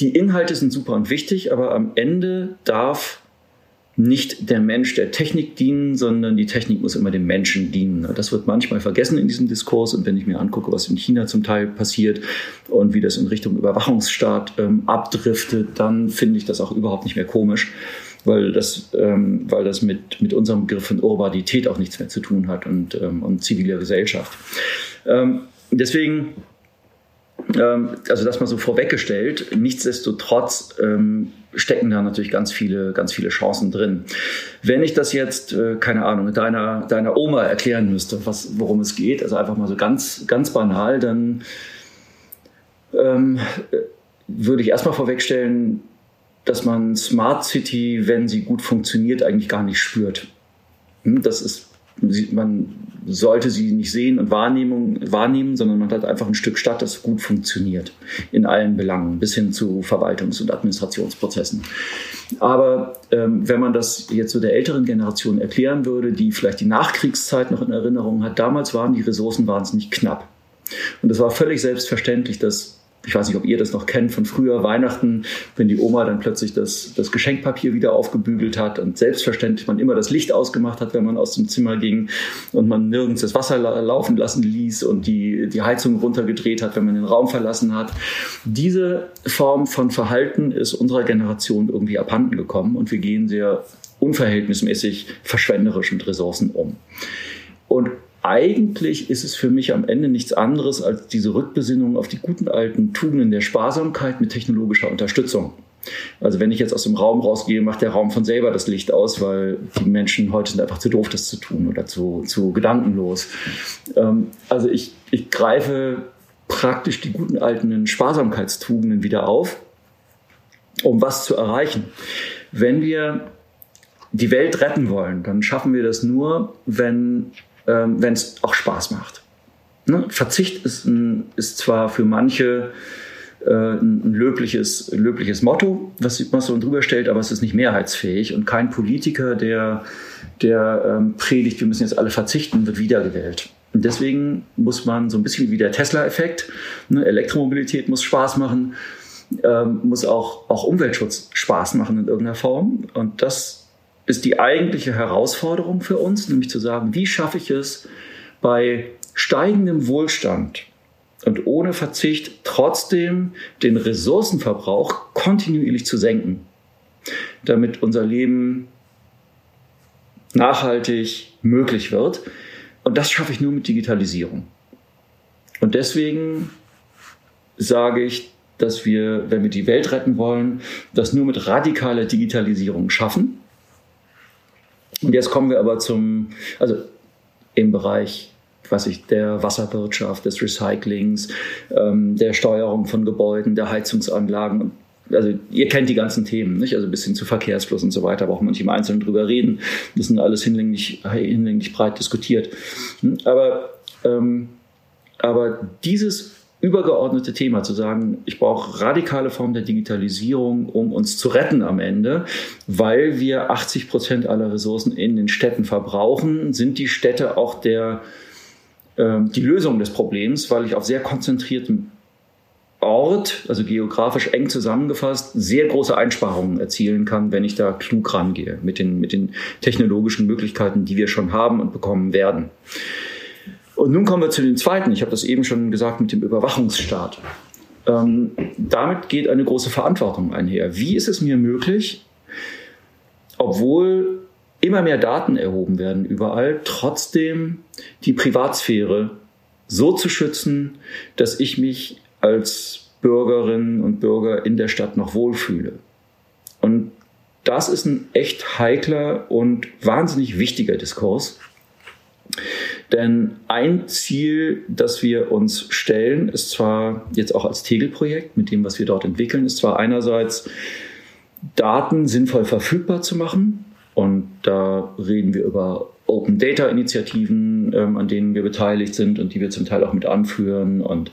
Die Inhalte sind super und wichtig, aber am Ende darf nicht der Mensch der Technik dienen, sondern die Technik muss immer dem Menschen dienen. Das wird manchmal vergessen in diesem Diskurs. Und wenn ich mir angucke, was in China zum Teil passiert und wie das in Richtung Überwachungsstaat ähm, abdriftet, dann finde ich das auch überhaupt nicht mehr komisch, weil das, ähm, weil das mit, mit unserem Begriff von Urbanität auch nichts mehr zu tun hat und, ähm, und ziviler Gesellschaft. Ähm, deswegen also das mal so vorweggestellt. Nichtsdestotrotz ähm, stecken da natürlich ganz viele, ganz viele Chancen drin. Wenn ich das jetzt, äh, keine Ahnung, deiner, deiner Oma erklären müsste, was, worum es geht, also einfach mal so ganz, ganz banal, dann ähm, würde ich erstmal vorwegstellen, dass man Smart City, wenn sie gut funktioniert, eigentlich gar nicht spürt. Hm, das ist man sollte sie nicht sehen und wahrnehmen, wahrnehmen, sondern man hat einfach ein Stück Stadt, das gut funktioniert in allen Belangen, bis hin zu Verwaltungs- und Administrationsprozessen. Aber ähm, wenn man das jetzt so der älteren Generation erklären würde, die vielleicht die Nachkriegszeit noch in Erinnerung hat, damals waren die Ressourcen wahnsinnig knapp. Und es war völlig selbstverständlich, dass ich weiß nicht, ob ihr das noch kennt von früher Weihnachten, wenn die Oma dann plötzlich das, das Geschenkpapier wieder aufgebügelt hat und selbstverständlich man immer das Licht ausgemacht hat, wenn man aus dem Zimmer ging und man nirgends das Wasser laufen lassen ließ und die, die Heizung runtergedreht hat, wenn man den Raum verlassen hat. Diese Form von Verhalten ist unserer Generation irgendwie abhanden gekommen und wir gehen sehr unverhältnismäßig verschwenderisch mit Ressourcen um. Und eigentlich ist es für mich am Ende nichts anderes als diese Rückbesinnung auf die guten alten Tugenden der Sparsamkeit mit technologischer Unterstützung. Also wenn ich jetzt aus dem Raum rausgehe, macht der Raum von selber das Licht aus, weil die Menschen heute sind einfach zu doof, das zu tun oder zu, zu gedankenlos. Ähm, also ich, ich greife praktisch die guten alten Sparsamkeitstugenden wieder auf, um was zu erreichen. Wenn wir die Welt retten wollen, dann schaffen wir das nur, wenn ähm, wenn es auch Spaß macht. Ne? Verzicht ist, ist zwar für manche äh, ein löbliches, löbliches Motto, was, was so drüber stellt, aber es ist nicht mehrheitsfähig und kein Politiker, der, der ähm, predigt, wir müssen jetzt alle verzichten, wird wiedergewählt. Und deswegen muss man so ein bisschen wie der Tesla-Effekt, ne? Elektromobilität muss Spaß machen, ähm, muss auch, auch Umweltschutz Spaß machen in irgendeiner Form. Und das ist die eigentliche Herausforderung für uns, nämlich zu sagen, wie schaffe ich es bei steigendem Wohlstand und ohne Verzicht trotzdem den Ressourcenverbrauch kontinuierlich zu senken, damit unser Leben nachhaltig möglich wird. Und das schaffe ich nur mit Digitalisierung. Und deswegen sage ich, dass wir, wenn wir die Welt retten wollen, das nur mit radikaler Digitalisierung schaffen. Und jetzt kommen wir aber zum, also im Bereich weiß ich, der Wasserwirtschaft, des Recyclings, ähm, der Steuerung von Gebäuden, der Heizungsanlagen. Also ihr kennt die ganzen Themen, nicht? Also bis hin zu Verkehrsfluss und so weiter, braucht man nicht im Einzelnen drüber reden. Das sind alles hinlänglich, hinlänglich breit diskutiert. Hm? Aber, ähm, aber dieses übergeordnete Thema, zu sagen, ich brauche radikale Formen der Digitalisierung, um uns zu retten am Ende, weil wir 80 Prozent aller Ressourcen in den Städten verbrauchen, sind die Städte auch der, äh, die Lösung des Problems, weil ich auf sehr konzentriertem Ort, also geografisch eng zusammengefasst, sehr große Einsparungen erzielen kann, wenn ich da klug rangehe mit den, mit den technologischen Möglichkeiten, die wir schon haben und bekommen werden. Und nun kommen wir zu den zweiten. Ich habe das eben schon gesagt mit dem Überwachungsstaat. Ähm, damit geht eine große Verantwortung einher. Wie ist es mir möglich, obwohl immer mehr Daten erhoben werden überall, trotzdem die Privatsphäre so zu schützen, dass ich mich als Bürgerinnen und Bürger in der Stadt noch wohlfühle. Und das ist ein echt heikler und wahnsinnig wichtiger Diskurs. Denn ein Ziel, das wir uns stellen, ist zwar jetzt auch als Tegel-Projekt mit dem, was wir dort entwickeln, ist zwar einerseits Daten sinnvoll verfügbar zu machen. Und da reden wir über Open Data Initiativen, ähm, an denen wir beteiligt sind und die wir zum Teil auch mit anführen und,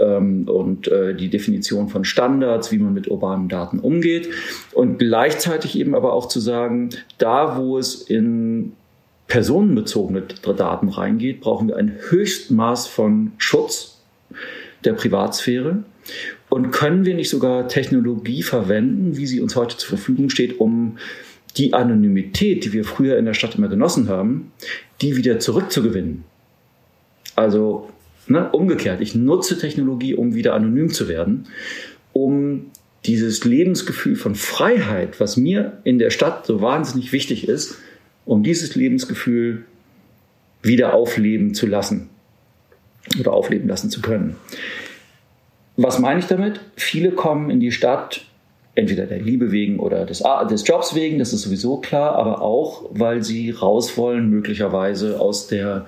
ähm, und äh, die Definition von Standards, wie man mit urbanen Daten umgeht und gleichzeitig eben aber auch zu sagen, da wo es in personenbezogene Daten reingeht, brauchen wir ein Höchstmaß von Schutz der Privatsphäre und können wir nicht sogar Technologie verwenden, wie sie uns heute zur Verfügung steht, um die Anonymität, die wir früher in der Stadt immer genossen haben, die wieder zurückzugewinnen. Also ne, umgekehrt, ich nutze Technologie, um wieder anonym zu werden, um dieses Lebensgefühl von Freiheit, was mir in der Stadt so wahnsinnig wichtig ist, um dieses Lebensgefühl wieder aufleben zu lassen oder aufleben lassen zu können. Was meine ich damit? Viele kommen in die Stadt entweder der Liebe wegen oder des, des Jobs wegen, das ist sowieso klar, aber auch, weil sie raus wollen, möglicherweise aus der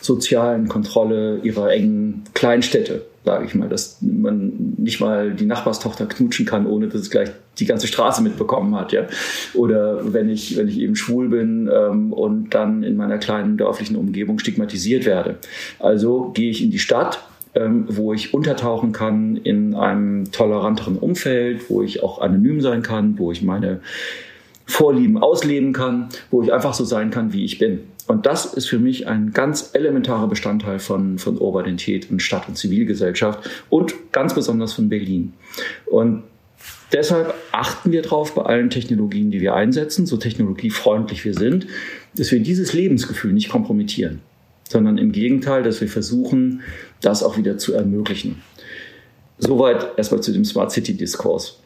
sozialen Kontrolle ihrer engen Kleinstädte, sage ich mal, dass man nicht mal die Nachbarstochter knutschen kann, ohne dass es gleich die ganze Straße mitbekommen hat, ja. Oder wenn ich, wenn ich eben schwul bin ähm, und dann in meiner kleinen dörflichen Umgebung stigmatisiert werde. Also gehe ich in die Stadt, ähm, wo ich untertauchen kann in einem toleranteren Umfeld, wo ich auch anonym sein kann, wo ich meine Vorlieben ausleben kann, wo ich einfach so sein kann, wie ich bin. Und das ist für mich ein ganz elementarer Bestandteil von, von Urbanität und Stadt- und Zivilgesellschaft und ganz besonders von Berlin. Und deshalb achten wir darauf bei allen Technologien, die wir einsetzen, so technologiefreundlich wir sind, dass wir dieses Lebensgefühl nicht kompromittieren sondern im Gegenteil, dass wir versuchen, das auch wieder zu ermöglichen. Soweit erstmal zu dem Smart City Diskurs.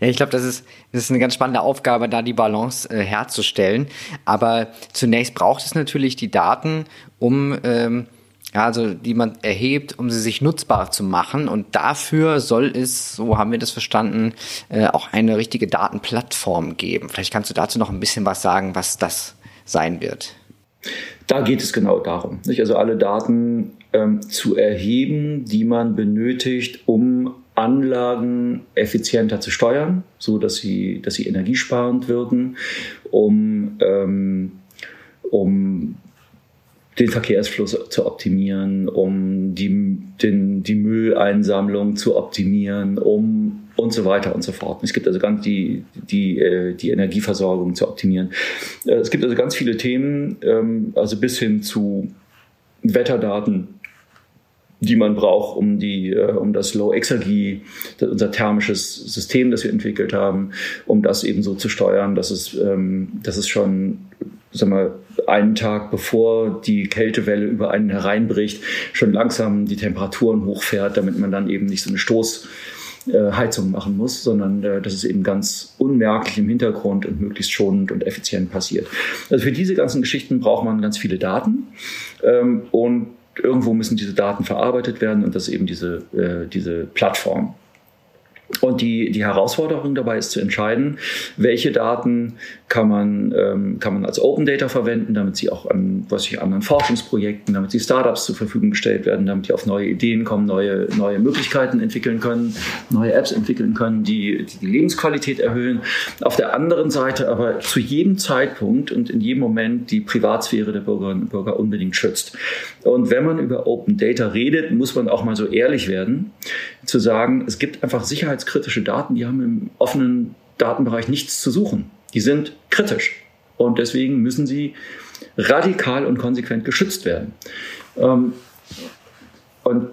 Ja, ich glaube, das ist, das ist eine ganz spannende Aufgabe, da die Balance äh, herzustellen. Aber zunächst braucht es natürlich die Daten, um ähm, ja, also die man erhebt, um sie sich nutzbar zu machen. Und dafür soll es, so haben wir das verstanden, äh, auch eine richtige Datenplattform geben. Vielleicht kannst du dazu noch ein bisschen was sagen, was das sein wird. Da geht es genau darum. Nicht? Also alle Daten ähm, zu erheben, die man benötigt, um Anlagen effizienter zu steuern, so dass sie, dass sie energiesparend wirken, um, ähm, um den Verkehrsfluss zu optimieren, um die, den, die Mülleinsammlung zu optimieren, um und so weiter und so fort. Es gibt also ganz die, die, äh, die Energieversorgung zu optimieren. Äh, es gibt also ganz viele Themen, ähm, also bis hin zu Wetterdaten, die man braucht, um, die, äh, um das Low Exergie, unser thermisches System, das wir entwickelt haben, um das eben so zu steuern, dass es, ähm, dass es schon sagen wir, einen Tag bevor die Kältewelle über einen hereinbricht, schon langsam die Temperaturen hochfährt, damit man dann eben nicht so eine Stoß äh, machen muss, sondern äh, dass es eben ganz unmerklich im Hintergrund und möglichst schonend und effizient passiert. Also für diese ganzen Geschichten braucht man ganz viele Daten ähm, und irgendwo müssen diese Daten verarbeitet werden und das ist eben diese, äh, diese Plattform. Und die, die Herausforderung dabei ist zu entscheiden, welche Daten kann man, ähm, kann man als Open Data verwenden, damit sie auch an was ich, anderen Forschungsprojekten, damit sie Startups zur Verfügung gestellt werden, damit die auf neue Ideen kommen, neue, neue Möglichkeiten entwickeln können, neue Apps entwickeln können, die, die die Lebensqualität erhöhen. Auf der anderen Seite aber zu jedem Zeitpunkt und in jedem Moment die Privatsphäre der Bürgerinnen und Bürger unbedingt schützt. Und wenn man über Open Data redet, muss man auch mal so ehrlich werden, zu sagen, es gibt einfach sicherheitskritische Daten, die haben im offenen Datenbereich nichts zu suchen. Die sind kritisch. Und deswegen müssen sie radikal und konsequent geschützt werden. Ähm, und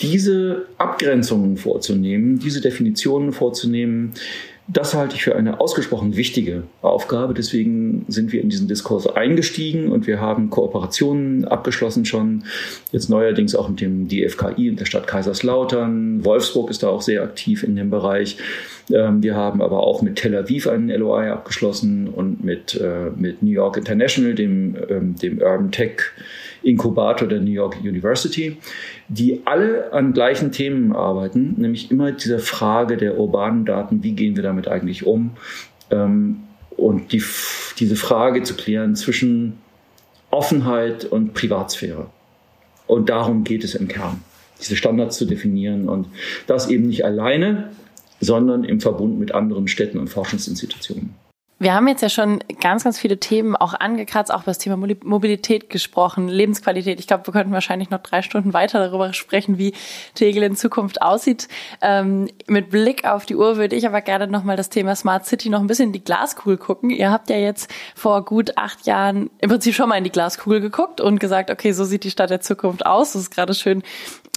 diese Abgrenzungen vorzunehmen, diese Definitionen vorzunehmen, das halte ich für eine ausgesprochen wichtige Aufgabe. Deswegen sind wir in diesen Diskurs eingestiegen und wir haben Kooperationen abgeschlossen schon. Jetzt neuerdings auch mit dem DFKI und der Stadt Kaiserslautern. Wolfsburg ist da auch sehr aktiv in dem Bereich. Ähm, wir haben aber auch mit Tel Aviv einen LOI abgeschlossen und mit, äh, mit New York International, dem, ähm, dem Urban Tech Inkubator der New York University, die alle an gleichen Themen arbeiten, nämlich immer diese Frage der urbanen Daten, wie gehen wir damit eigentlich um? Ähm, und die, diese Frage zu klären zwischen Offenheit und Privatsphäre. Und darum geht es im Kern, diese Standards zu definieren und das eben nicht alleine, sondern im Verbund mit anderen Städten und Forschungsinstitutionen. Wir haben jetzt ja schon ganz, ganz viele Themen auch angekratzt, auch über das Thema Mobilität gesprochen, Lebensqualität. Ich glaube, wir könnten wahrscheinlich noch drei Stunden weiter darüber sprechen, wie Tegel in Zukunft aussieht. Ähm, mit Blick auf die Uhr würde ich aber gerne nochmal das Thema Smart City noch ein bisschen in die Glaskugel gucken. Ihr habt ja jetzt vor gut acht Jahren im Prinzip schon mal in die Glaskugel geguckt und gesagt, okay, so sieht die Stadt der Zukunft aus. Das ist gerade schön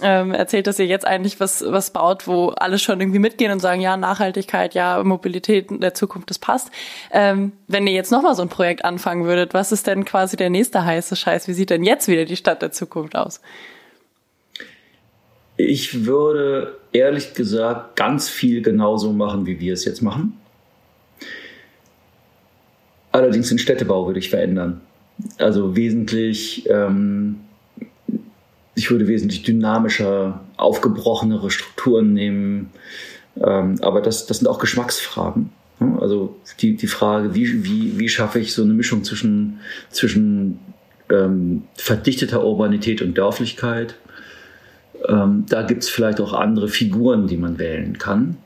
ähm, erzählt, dass ihr jetzt eigentlich was, was baut, wo alle schon irgendwie mitgehen und sagen, ja, Nachhaltigkeit, ja, Mobilität der Zukunft, das passt. Ähm, wenn ihr jetzt nochmal so ein Projekt anfangen würdet, was ist denn quasi der nächste heiße Scheiß? Wie sieht denn jetzt wieder die Stadt der Zukunft aus? Ich würde ehrlich gesagt ganz viel genauso machen, wie wir es jetzt machen. Allerdings den Städtebau würde ich verändern. Also wesentlich ähm, ich würde wesentlich dynamischer, aufgebrochenere Strukturen nehmen. Ähm, aber das, das sind auch Geschmacksfragen. Also die, die Frage, wie, wie, wie schaffe ich so eine Mischung zwischen, zwischen ähm, verdichteter Urbanität und Dörflichkeit. Ähm, da gibt es vielleicht auch andere Figuren, die man wählen kann.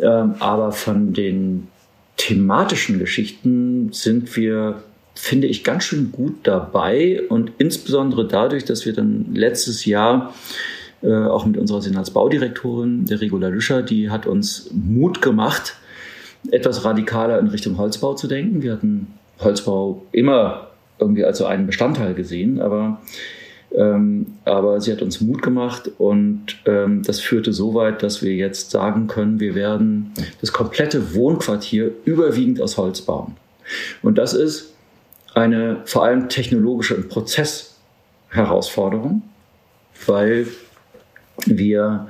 Ähm, aber von den thematischen Geschichten sind wir finde ich, ganz schön gut dabei und insbesondere dadurch, dass wir dann letztes Jahr äh, auch mit unserer Senatsbaudirektorin, der Regula Lüscher, die hat uns Mut gemacht, etwas radikaler in Richtung Holzbau zu denken. Wir hatten Holzbau immer irgendwie als so einen Bestandteil gesehen, aber, ähm, aber sie hat uns Mut gemacht und ähm, das führte so weit, dass wir jetzt sagen können, wir werden das komplette Wohnquartier überwiegend aus Holz bauen. Und das ist eine vor allem technologische und Prozessherausforderung, weil wir,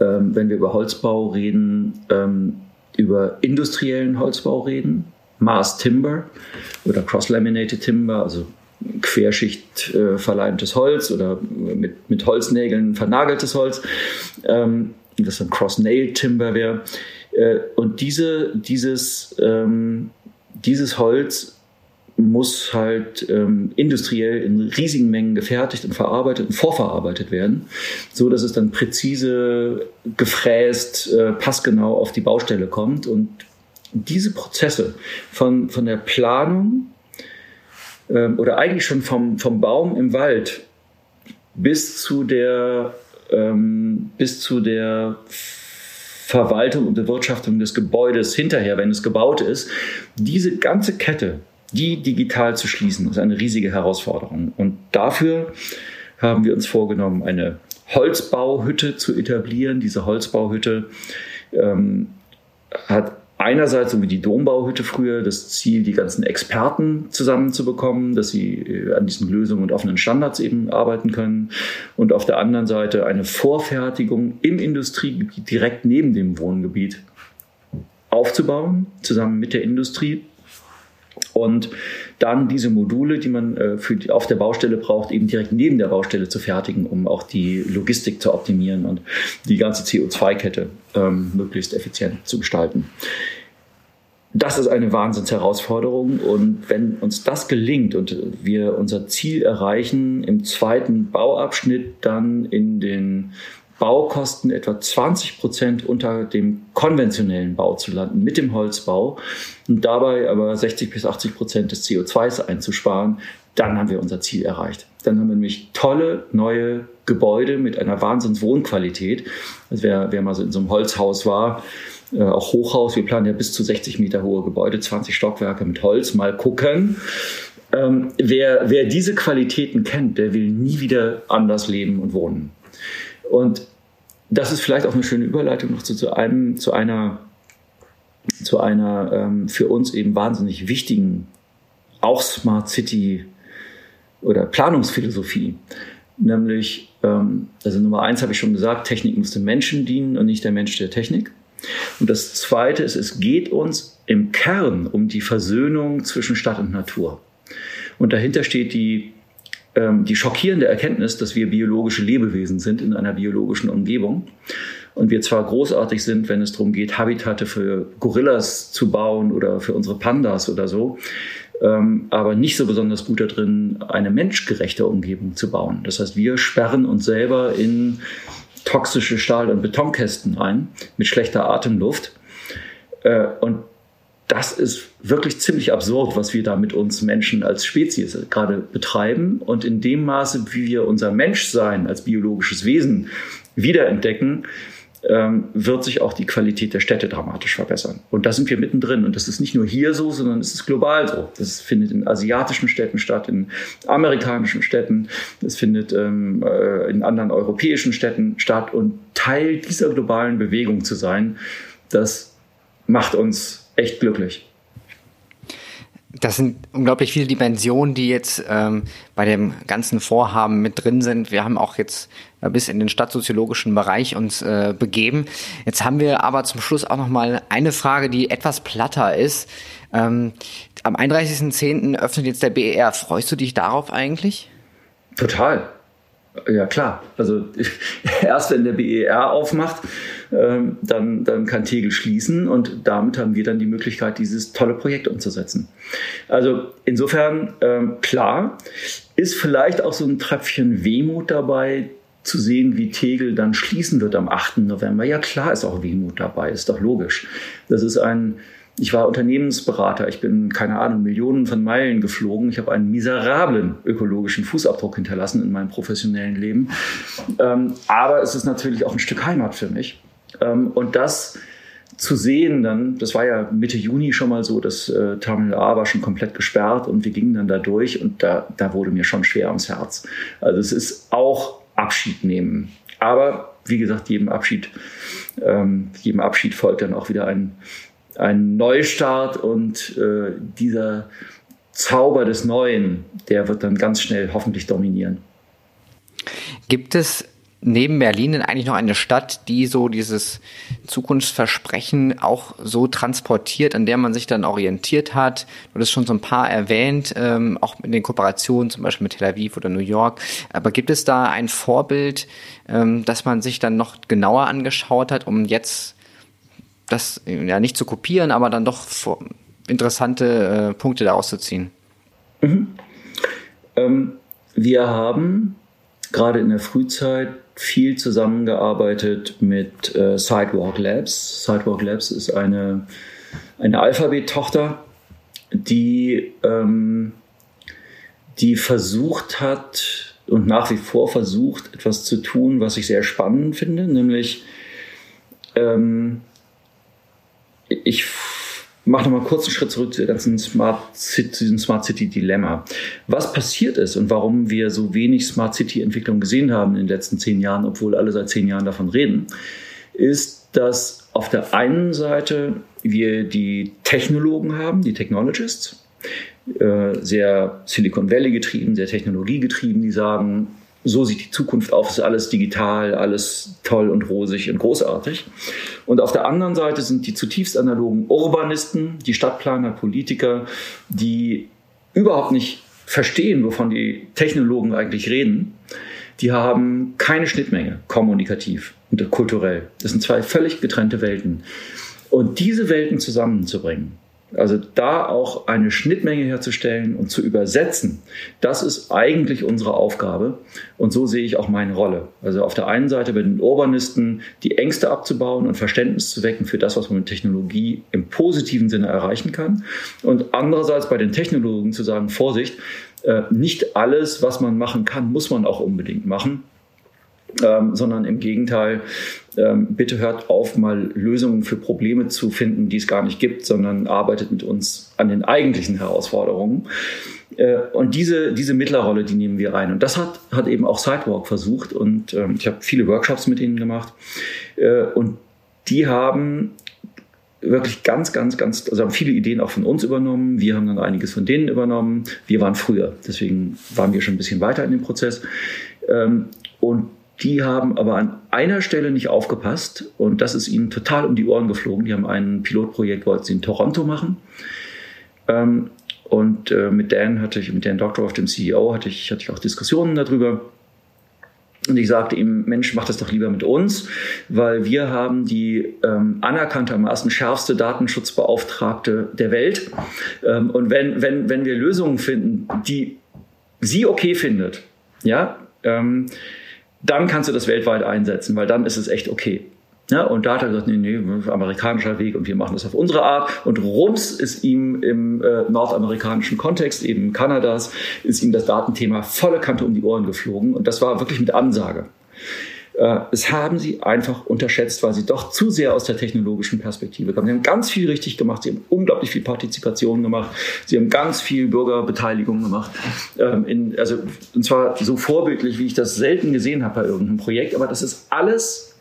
ähm, wenn wir über Holzbau reden, ähm, über industriellen Holzbau reden, Mass Timber oder Cross-Laminated Timber, also Querschicht äh, verleimtes Holz oder mit, mit Holznägeln vernageltes Holz, ähm, das dann Cross-Nail Timber wäre. Äh, und diese, dieses, ähm, dieses Holz muss halt ähm, industriell in riesigen Mengen gefertigt und verarbeitet und vorverarbeitet werden, so dass es dann präzise gefräst, äh, passgenau auf die Baustelle kommt. Und diese Prozesse von, von der Planung ähm, oder eigentlich schon vom, vom Baum im Wald bis zu der, ähm, bis zu der Verwaltung und Bewirtschaftung des Gebäudes hinterher, wenn es gebaut ist, diese ganze Kette die digital zu schließen, ist eine riesige Herausforderung. Und dafür haben wir uns vorgenommen, eine Holzbauhütte zu etablieren. Diese Holzbauhütte ähm, hat einerseits, so wie die Dombauhütte früher, das Ziel, die ganzen Experten zusammenzubekommen, dass sie äh, an diesen Lösungen und offenen Standards eben arbeiten können. Und auf der anderen Seite eine Vorfertigung im Industriegebiet direkt neben dem Wohngebiet aufzubauen, zusammen mit der Industrie und dann diese Module, die man äh, für auf der Baustelle braucht, eben direkt neben der Baustelle zu fertigen, um auch die Logistik zu optimieren und die ganze CO2-Kette ähm, möglichst effizient zu gestalten. Das ist eine Wahnsinnsherausforderung und wenn uns das gelingt und wir unser Ziel erreichen, im zweiten Bauabschnitt dann in den Baukosten etwa 20 Prozent unter dem konventionellen Bau zu landen, mit dem Holzbau und dabei aber 60 bis 80 Prozent des CO2s einzusparen, dann haben wir unser Ziel erreicht. Dann haben wir nämlich tolle neue Gebäude mit einer Wahnsinns Wohnqualität. Also wer, wer mal so in so einem Holzhaus war, äh, auch Hochhaus, wir planen ja bis zu 60 Meter hohe Gebäude, 20 Stockwerke mit Holz, mal gucken. Ähm, wer, wer diese Qualitäten kennt, der will nie wieder anders leben und wohnen. Und das ist vielleicht auch eine schöne Überleitung noch zu, zu einem, zu einer, zu einer ähm, für uns eben wahnsinnig wichtigen, auch Smart City oder Planungsphilosophie. Nämlich, ähm, also Nummer eins habe ich schon gesagt, Technik muss dem Menschen dienen und nicht der Mensch der Technik. Und das zweite ist, es geht uns im Kern um die Versöhnung zwischen Stadt und Natur. Und dahinter steht die die schockierende Erkenntnis, dass wir biologische Lebewesen sind in einer biologischen Umgebung. Und wir zwar großartig sind, wenn es darum geht, Habitate für Gorillas zu bauen oder für unsere Pandas oder so, ähm, aber nicht so besonders gut darin, eine menschgerechte Umgebung zu bauen. Das heißt, wir sperren uns selber in toxische Stahl- und Betonkästen ein mit schlechter Atemluft. Äh, und das ist wirklich ziemlich absurd, was wir da mit uns Menschen als Spezies gerade betreiben. Und in dem Maße, wie wir unser Menschsein als biologisches Wesen wiederentdecken, ähm, wird sich auch die Qualität der Städte dramatisch verbessern. Und da sind wir mittendrin. Und das ist nicht nur hier so, sondern es ist global so. Das findet in asiatischen Städten statt, in amerikanischen Städten, es findet ähm, äh, in anderen europäischen Städten statt. Und Teil dieser globalen Bewegung zu sein, das macht uns echt glücklich. Das sind unglaublich viele Dimensionen, die jetzt ähm, bei dem ganzen Vorhaben mit drin sind. Wir haben auch jetzt äh, bis in den stadtsoziologischen Bereich uns äh, begeben. Jetzt haben wir aber zum Schluss auch noch mal eine Frage, die etwas platter ist. Ähm, am 31.10. öffnet jetzt der BER. Freust du dich darauf eigentlich? Total. Ja, klar. Also erst wenn der BER aufmacht, dann, dann kann Tegel schließen und damit haben wir dann die Möglichkeit, dieses tolle Projekt umzusetzen. Also insofern, ähm, klar, ist vielleicht auch so ein Tröpfchen Wehmut dabei, zu sehen, wie Tegel dann schließen wird am 8. November. Ja, klar ist auch Wehmut dabei, ist doch logisch. Das ist ein, ich war Unternehmensberater, ich bin, keine Ahnung, Millionen von Meilen geflogen. Ich habe einen miserablen ökologischen Fußabdruck hinterlassen in meinem professionellen Leben. Ähm, aber es ist natürlich auch ein Stück Heimat für mich. Ähm, und das zu sehen dann, das war ja Mitte Juni schon mal so, das äh, Terminal A war schon komplett gesperrt und wir gingen dann da durch und da, da wurde mir schon schwer ums Herz. Also es ist auch Abschied nehmen. Aber wie gesagt, jedem Abschied, ähm, jedem Abschied folgt dann auch wieder ein, ein Neustart und äh, dieser Zauber des Neuen, der wird dann ganz schnell hoffentlich dominieren. Gibt es neben Berlin eigentlich noch eine Stadt, die so dieses Zukunftsversprechen auch so transportiert, an der man sich dann orientiert hat? Du hast schon so ein paar erwähnt, ähm, auch in den Kooperationen, zum Beispiel mit Tel Aviv oder New York. Aber gibt es da ein Vorbild, ähm, das man sich dann noch genauer angeschaut hat, um jetzt das ja nicht zu kopieren, aber dann doch interessante äh, Punkte daraus zu ziehen? Mhm. Ähm, wir haben gerade in der Frühzeit viel zusammengearbeitet mit äh, Sidewalk Labs. Sidewalk Labs ist eine, eine Alphabet-Tochter, die, ähm, die versucht hat und nach wie vor versucht, etwas zu tun, was ich sehr spannend finde, nämlich ähm, ich mache nochmal kurz einen Schritt zurück zu, ganzen Smart City, diesem Smart City Dilemma. Was passiert ist und warum wir so wenig Smart City Entwicklung gesehen haben in den letzten zehn Jahren, obwohl alle seit zehn Jahren davon reden, ist, dass auf der einen Seite wir die Technologen haben, die Technologists, äh, sehr Silicon Valley getrieben, sehr technologiegetrieben, die sagen, so sieht die Zukunft auf, ist alles digital, alles toll und rosig und großartig. Und auf der anderen Seite sind die zutiefst analogen Urbanisten, die Stadtplaner, Politiker, die überhaupt nicht verstehen, wovon die Technologen eigentlich reden. Die haben keine Schnittmenge, kommunikativ und kulturell. Das sind zwei völlig getrennte Welten. Und diese Welten zusammenzubringen, also da auch eine Schnittmenge herzustellen und zu übersetzen, das ist eigentlich unsere Aufgabe. Und so sehe ich auch meine Rolle. Also auf der einen Seite bei den Urbanisten die Ängste abzubauen und Verständnis zu wecken für das, was man mit Technologie im positiven Sinne erreichen kann. Und andererseits bei den Technologen zu sagen, Vorsicht, äh, nicht alles, was man machen kann, muss man auch unbedingt machen ähm, sondern im Gegenteil, ähm, bitte hört auf, mal Lösungen für Probleme zu finden, die es gar nicht gibt, sondern arbeitet mit uns an den eigentlichen Herausforderungen. Äh, und diese, diese Mittlerrolle, die nehmen wir ein. Und das hat, hat eben auch Sidewalk versucht. Und ähm, ich habe viele Workshops mit ihnen gemacht. Äh, und die haben wirklich ganz, ganz, ganz, also haben viele Ideen auch von uns übernommen. Wir haben dann einiges von denen übernommen. Wir waren früher, deswegen waren wir schon ein bisschen weiter in dem Prozess. Ähm, und die haben aber an einer Stelle nicht aufgepasst und das ist ihnen total um die Ohren geflogen. Die haben ein Pilotprojekt, wollten sie in Toronto machen. Ähm, und äh, mit Dan hatte ich, mit Dan Doctor, dem CEO, hatte ich, hatte ich auch Diskussionen darüber. Und ich sagte ihm, Mensch, mach das doch lieber mit uns, weil wir haben die ähm, anerkanntermaßen schärfste Datenschutzbeauftragte der Welt. Ähm, und wenn, wenn, wenn wir Lösungen finden, die sie okay findet, ja, ähm, dann kannst du das weltweit einsetzen, weil dann ist es echt okay. Ja, und da hat er gesagt, nee, nee, amerikanischer Weg und wir machen das auf unsere Art. Und rums ist ihm im äh, nordamerikanischen Kontext, eben Kanadas, ist ihm das Datenthema volle Kante um die Ohren geflogen. Und das war wirklich mit Ansage. Äh, es haben sie einfach unterschätzt, weil sie doch zu sehr aus der technologischen Perspektive kamen. Sie haben ganz viel richtig gemacht, sie haben unglaublich viel Partizipation gemacht, sie haben ganz viel Bürgerbeteiligung gemacht. Ähm, in, also, und zwar so vorbildlich, wie ich das selten gesehen habe bei irgendeinem Projekt. Aber das ist alles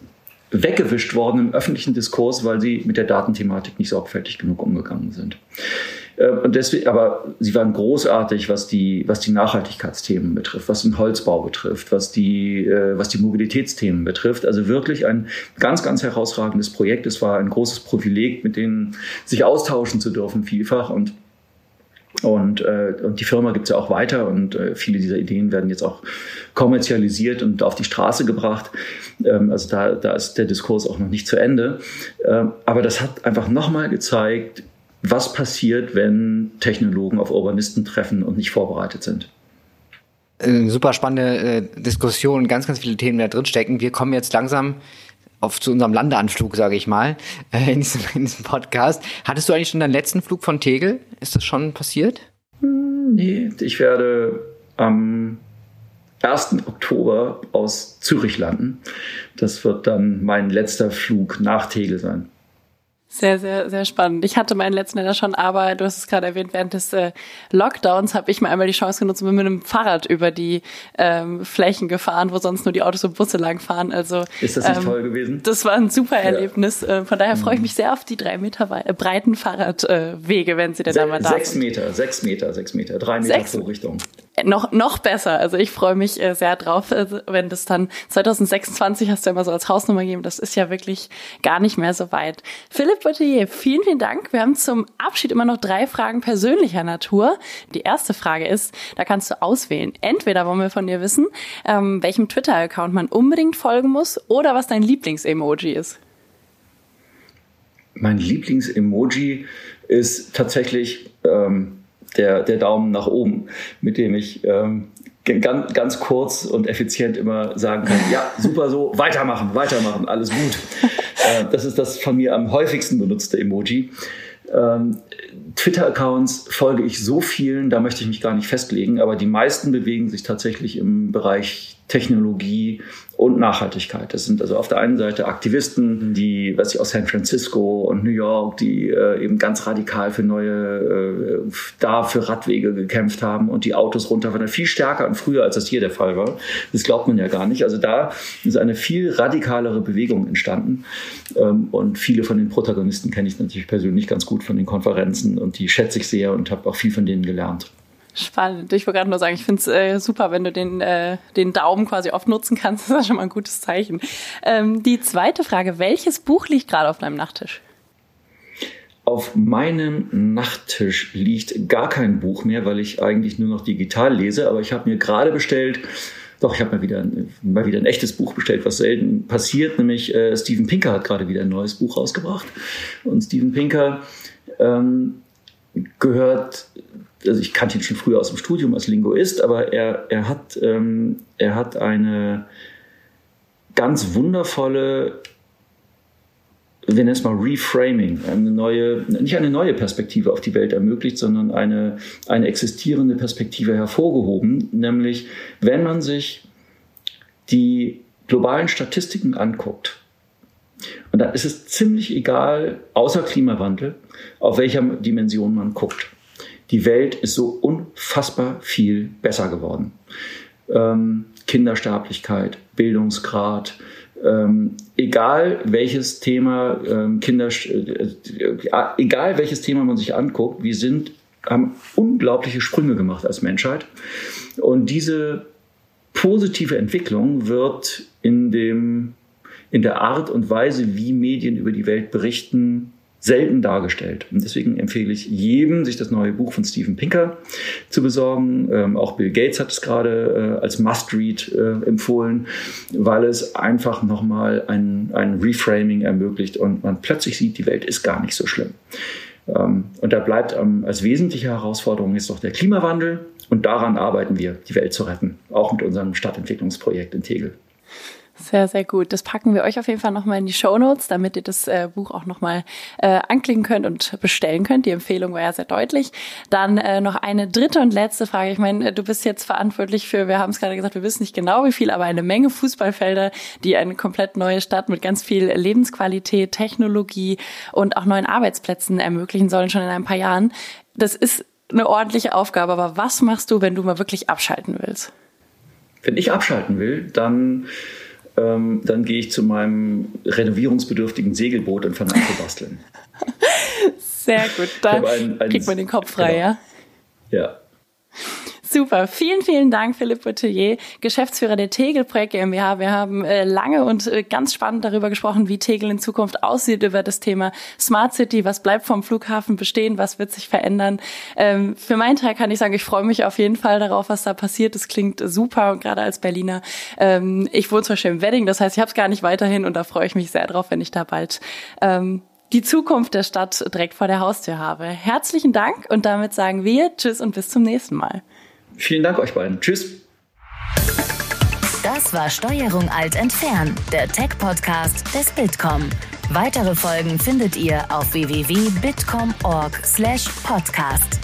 weggewischt worden im öffentlichen Diskurs, weil sie mit der Datenthematik nicht sorgfältig genug umgegangen sind. Äh, und deswegen, aber sie waren großartig, was die, was die Nachhaltigkeitsthemen betrifft, was den Holzbau betrifft, was die, äh, was die Mobilitätsthemen betrifft. Also wirklich ein ganz, ganz herausragendes Projekt. Es war ein großes Privileg, mit denen sich austauschen zu dürfen, vielfach. Und und, äh, und die Firma gibt es ja auch weiter und äh, viele dieser Ideen werden jetzt auch kommerzialisiert und auf die Straße gebracht. Ähm, also da, da ist der Diskurs auch noch nicht zu Ende. Ähm, aber das hat einfach nochmal gezeigt, was passiert, wenn Technologen auf Urbanisten treffen und nicht vorbereitet sind. Eine super spannende äh, Diskussion, ganz, ganz viele Themen da drin stecken. Wir kommen jetzt langsam auf zu unserem Landeanflug, sage ich mal, äh, in, diesem, in diesem Podcast. Hattest du eigentlich schon deinen letzten Flug von Tegel? Ist das schon passiert? Hm, nee, ich werde am 1. Oktober aus Zürich landen. Das wird dann mein letzter Flug nach Tegel sein. Sehr, sehr, sehr spannend. Ich hatte meinen letzten leider schon, aber du hast es gerade erwähnt, während des äh, Lockdowns habe ich mir einmal die Chance genutzt und bin mit einem Fahrrad über die ähm, Flächen gefahren, wo sonst nur die Autos und Busse langfahren. Also ist das nicht ähm, toll gewesen? Das war ein super Erlebnis. Ja. Äh, von daher freue ich mhm. mich sehr auf die drei Meter äh, breiten Fahrradwege, wenn sie denn Se da mal da sechs sind. Sechs Meter, sechs Meter, sechs Meter, drei Meter sechs? pro Richtung noch, noch besser. Also ich freue mich äh, sehr drauf, äh, wenn das dann 2026 hast du immer so als Hausnummer gegeben. Das ist ja wirklich gar nicht mehr so weit. Philipp Bottier, vielen, vielen Dank. Wir haben zum Abschied immer noch drei Fragen persönlicher Natur. Die erste Frage ist, da kannst du auswählen. Entweder wollen wir von dir wissen, ähm, welchem Twitter-Account man unbedingt folgen muss oder was dein Lieblings-Emoji ist. Mein Lieblings-Emoji ist tatsächlich ähm der, der Daumen nach oben, mit dem ich ähm, ganz, ganz kurz und effizient immer sagen kann, ja, super so, weitermachen, weitermachen, alles gut. Äh, das ist das von mir am häufigsten benutzte Emoji. Ähm, Twitter-Accounts folge ich so vielen, da möchte ich mich gar nicht festlegen, aber die meisten bewegen sich tatsächlich im Bereich Technologie und Nachhaltigkeit. Das sind also auf der einen Seite Aktivisten, die, was ich aus San Francisco und New York, die äh, eben ganz radikal für neue, äh, da für Radwege gekämpft haben und die Autos runterfahren. Viel stärker und früher, als das hier der Fall war. Das glaubt man ja gar nicht. Also da ist eine viel radikalere Bewegung entstanden. Ähm, und viele von den Protagonisten kenne ich natürlich persönlich ganz gut von den Konferenzen und die schätze ich sehr und habe auch viel von denen gelernt. Spannend. Ich wollte gerade nur sagen, ich finde es äh, super, wenn du den, äh, den Daumen quasi oft nutzen kannst. Das ist schon mal ein gutes Zeichen. Ähm, die zweite Frage, welches Buch liegt gerade auf deinem Nachttisch? Auf meinem Nachttisch liegt gar kein Buch mehr, weil ich eigentlich nur noch digital lese. Aber ich habe mir gerade bestellt, doch, ich habe mal wieder, mal wieder ein echtes Buch bestellt, was selten passiert, nämlich äh, Steven Pinker hat gerade wieder ein neues Buch rausgebracht. Und Steven Pinker ähm, gehört also ich kannte ihn schon früher aus dem Studium als Linguist, aber er, er, hat, ähm, er hat eine ganz wundervolle, wir nennen es mal Reframing, eine neue, nicht eine neue Perspektive auf die Welt ermöglicht, sondern eine, eine existierende Perspektive hervorgehoben, nämlich wenn man sich die globalen Statistiken anguckt, und da ist es ziemlich egal, außer Klimawandel, auf welcher Dimension man guckt die Welt ist so unfassbar viel besser geworden. Ähm, Kindersterblichkeit, Bildungsgrad, ähm, egal welches Thema ähm, Kinder, äh, äh, egal welches Thema man sich anguckt, wir sind haben unglaubliche Sprünge gemacht als Menschheit und diese positive Entwicklung wird in dem in der Art und Weise, wie Medien über die Welt berichten, selten dargestellt. Und deswegen empfehle ich jedem, sich das neue Buch von Steven Pinker zu besorgen. Ähm, auch Bill Gates hat es gerade äh, als Must-Read äh, empfohlen, weil es einfach nochmal ein, ein Reframing ermöglicht und man plötzlich sieht, die Welt ist gar nicht so schlimm. Ähm, und da bleibt ähm, als wesentliche Herausforderung jetzt noch der Klimawandel. Und daran arbeiten wir, die Welt zu retten, auch mit unserem Stadtentwicklungsprojekt in Tegel. Sehr, sehr gut. Das packen wir euch auf jeden Fall nochmal in die Show Notes, damit ihr das äh, Buch auch nochmal äh, anklicken könnt und bestellen könnt. Die Empfehlung war ja sehr deutlich. Dann äh, noch eine dritte und letzte Frage. Ich meine, du bist jetzt verantwortlich für, wir haben es gerade gesagt, wir wissen nicht genau wie viel, aber eine Menge Fußballfelder, die eine komplett neue Stadt mit ganz viel Lebensqualität, Technologie und auch neuen Arbeitsplätzen ermöglichen sollen, schon in ein paar Jahren. Das ist eine ordentliche Aufgabe, aber was machst du, wenn du mal wirklich abschalten willst? Wenn ich abschalten will, dann ähm, dann gehe ich zu meinem renovierungsbedürftigen Segelboot und fange an zu basteln. Sehr gut, da kriegt man den Kopf frei, genau. ja? Ja. Super. Vielen, vielen Dank, Philipp Boutelier, Geschäftsführer der Tegel Projekt GmbH. Wir haben äh, lange und äh, ganz spannend darüber gesprochen, wie Tegel in Zukunft aussieht, über das Thema Smart City. Was bleibt vom Flughafen bestehen? Was wird sich verändern? Ähm, für meinen Teil kann ich sagen, ich freue mich auf jeden Fall darauf, was da passiert. Das klingt super und gerade als Berliner. Ähm, ich wohne zum Beispiel im Wedding, das heißt, ich habe es gar nicht weiterhin und da freue ich mich sehr drauf, wenn ich da bald ähm, die Zukunft der Stadt direkt vor der Haustür habe. Herzlichen Dank und damit sagen wir Tschüss und bis zum nächsten Mal. Vielen Dank euch beiden. Tschüss. Das war Steuerung Alt entfernen, der Tech-Podcast des Bitkom. Weitere Folgen findet ihr auf www.bitkom.org/podcast.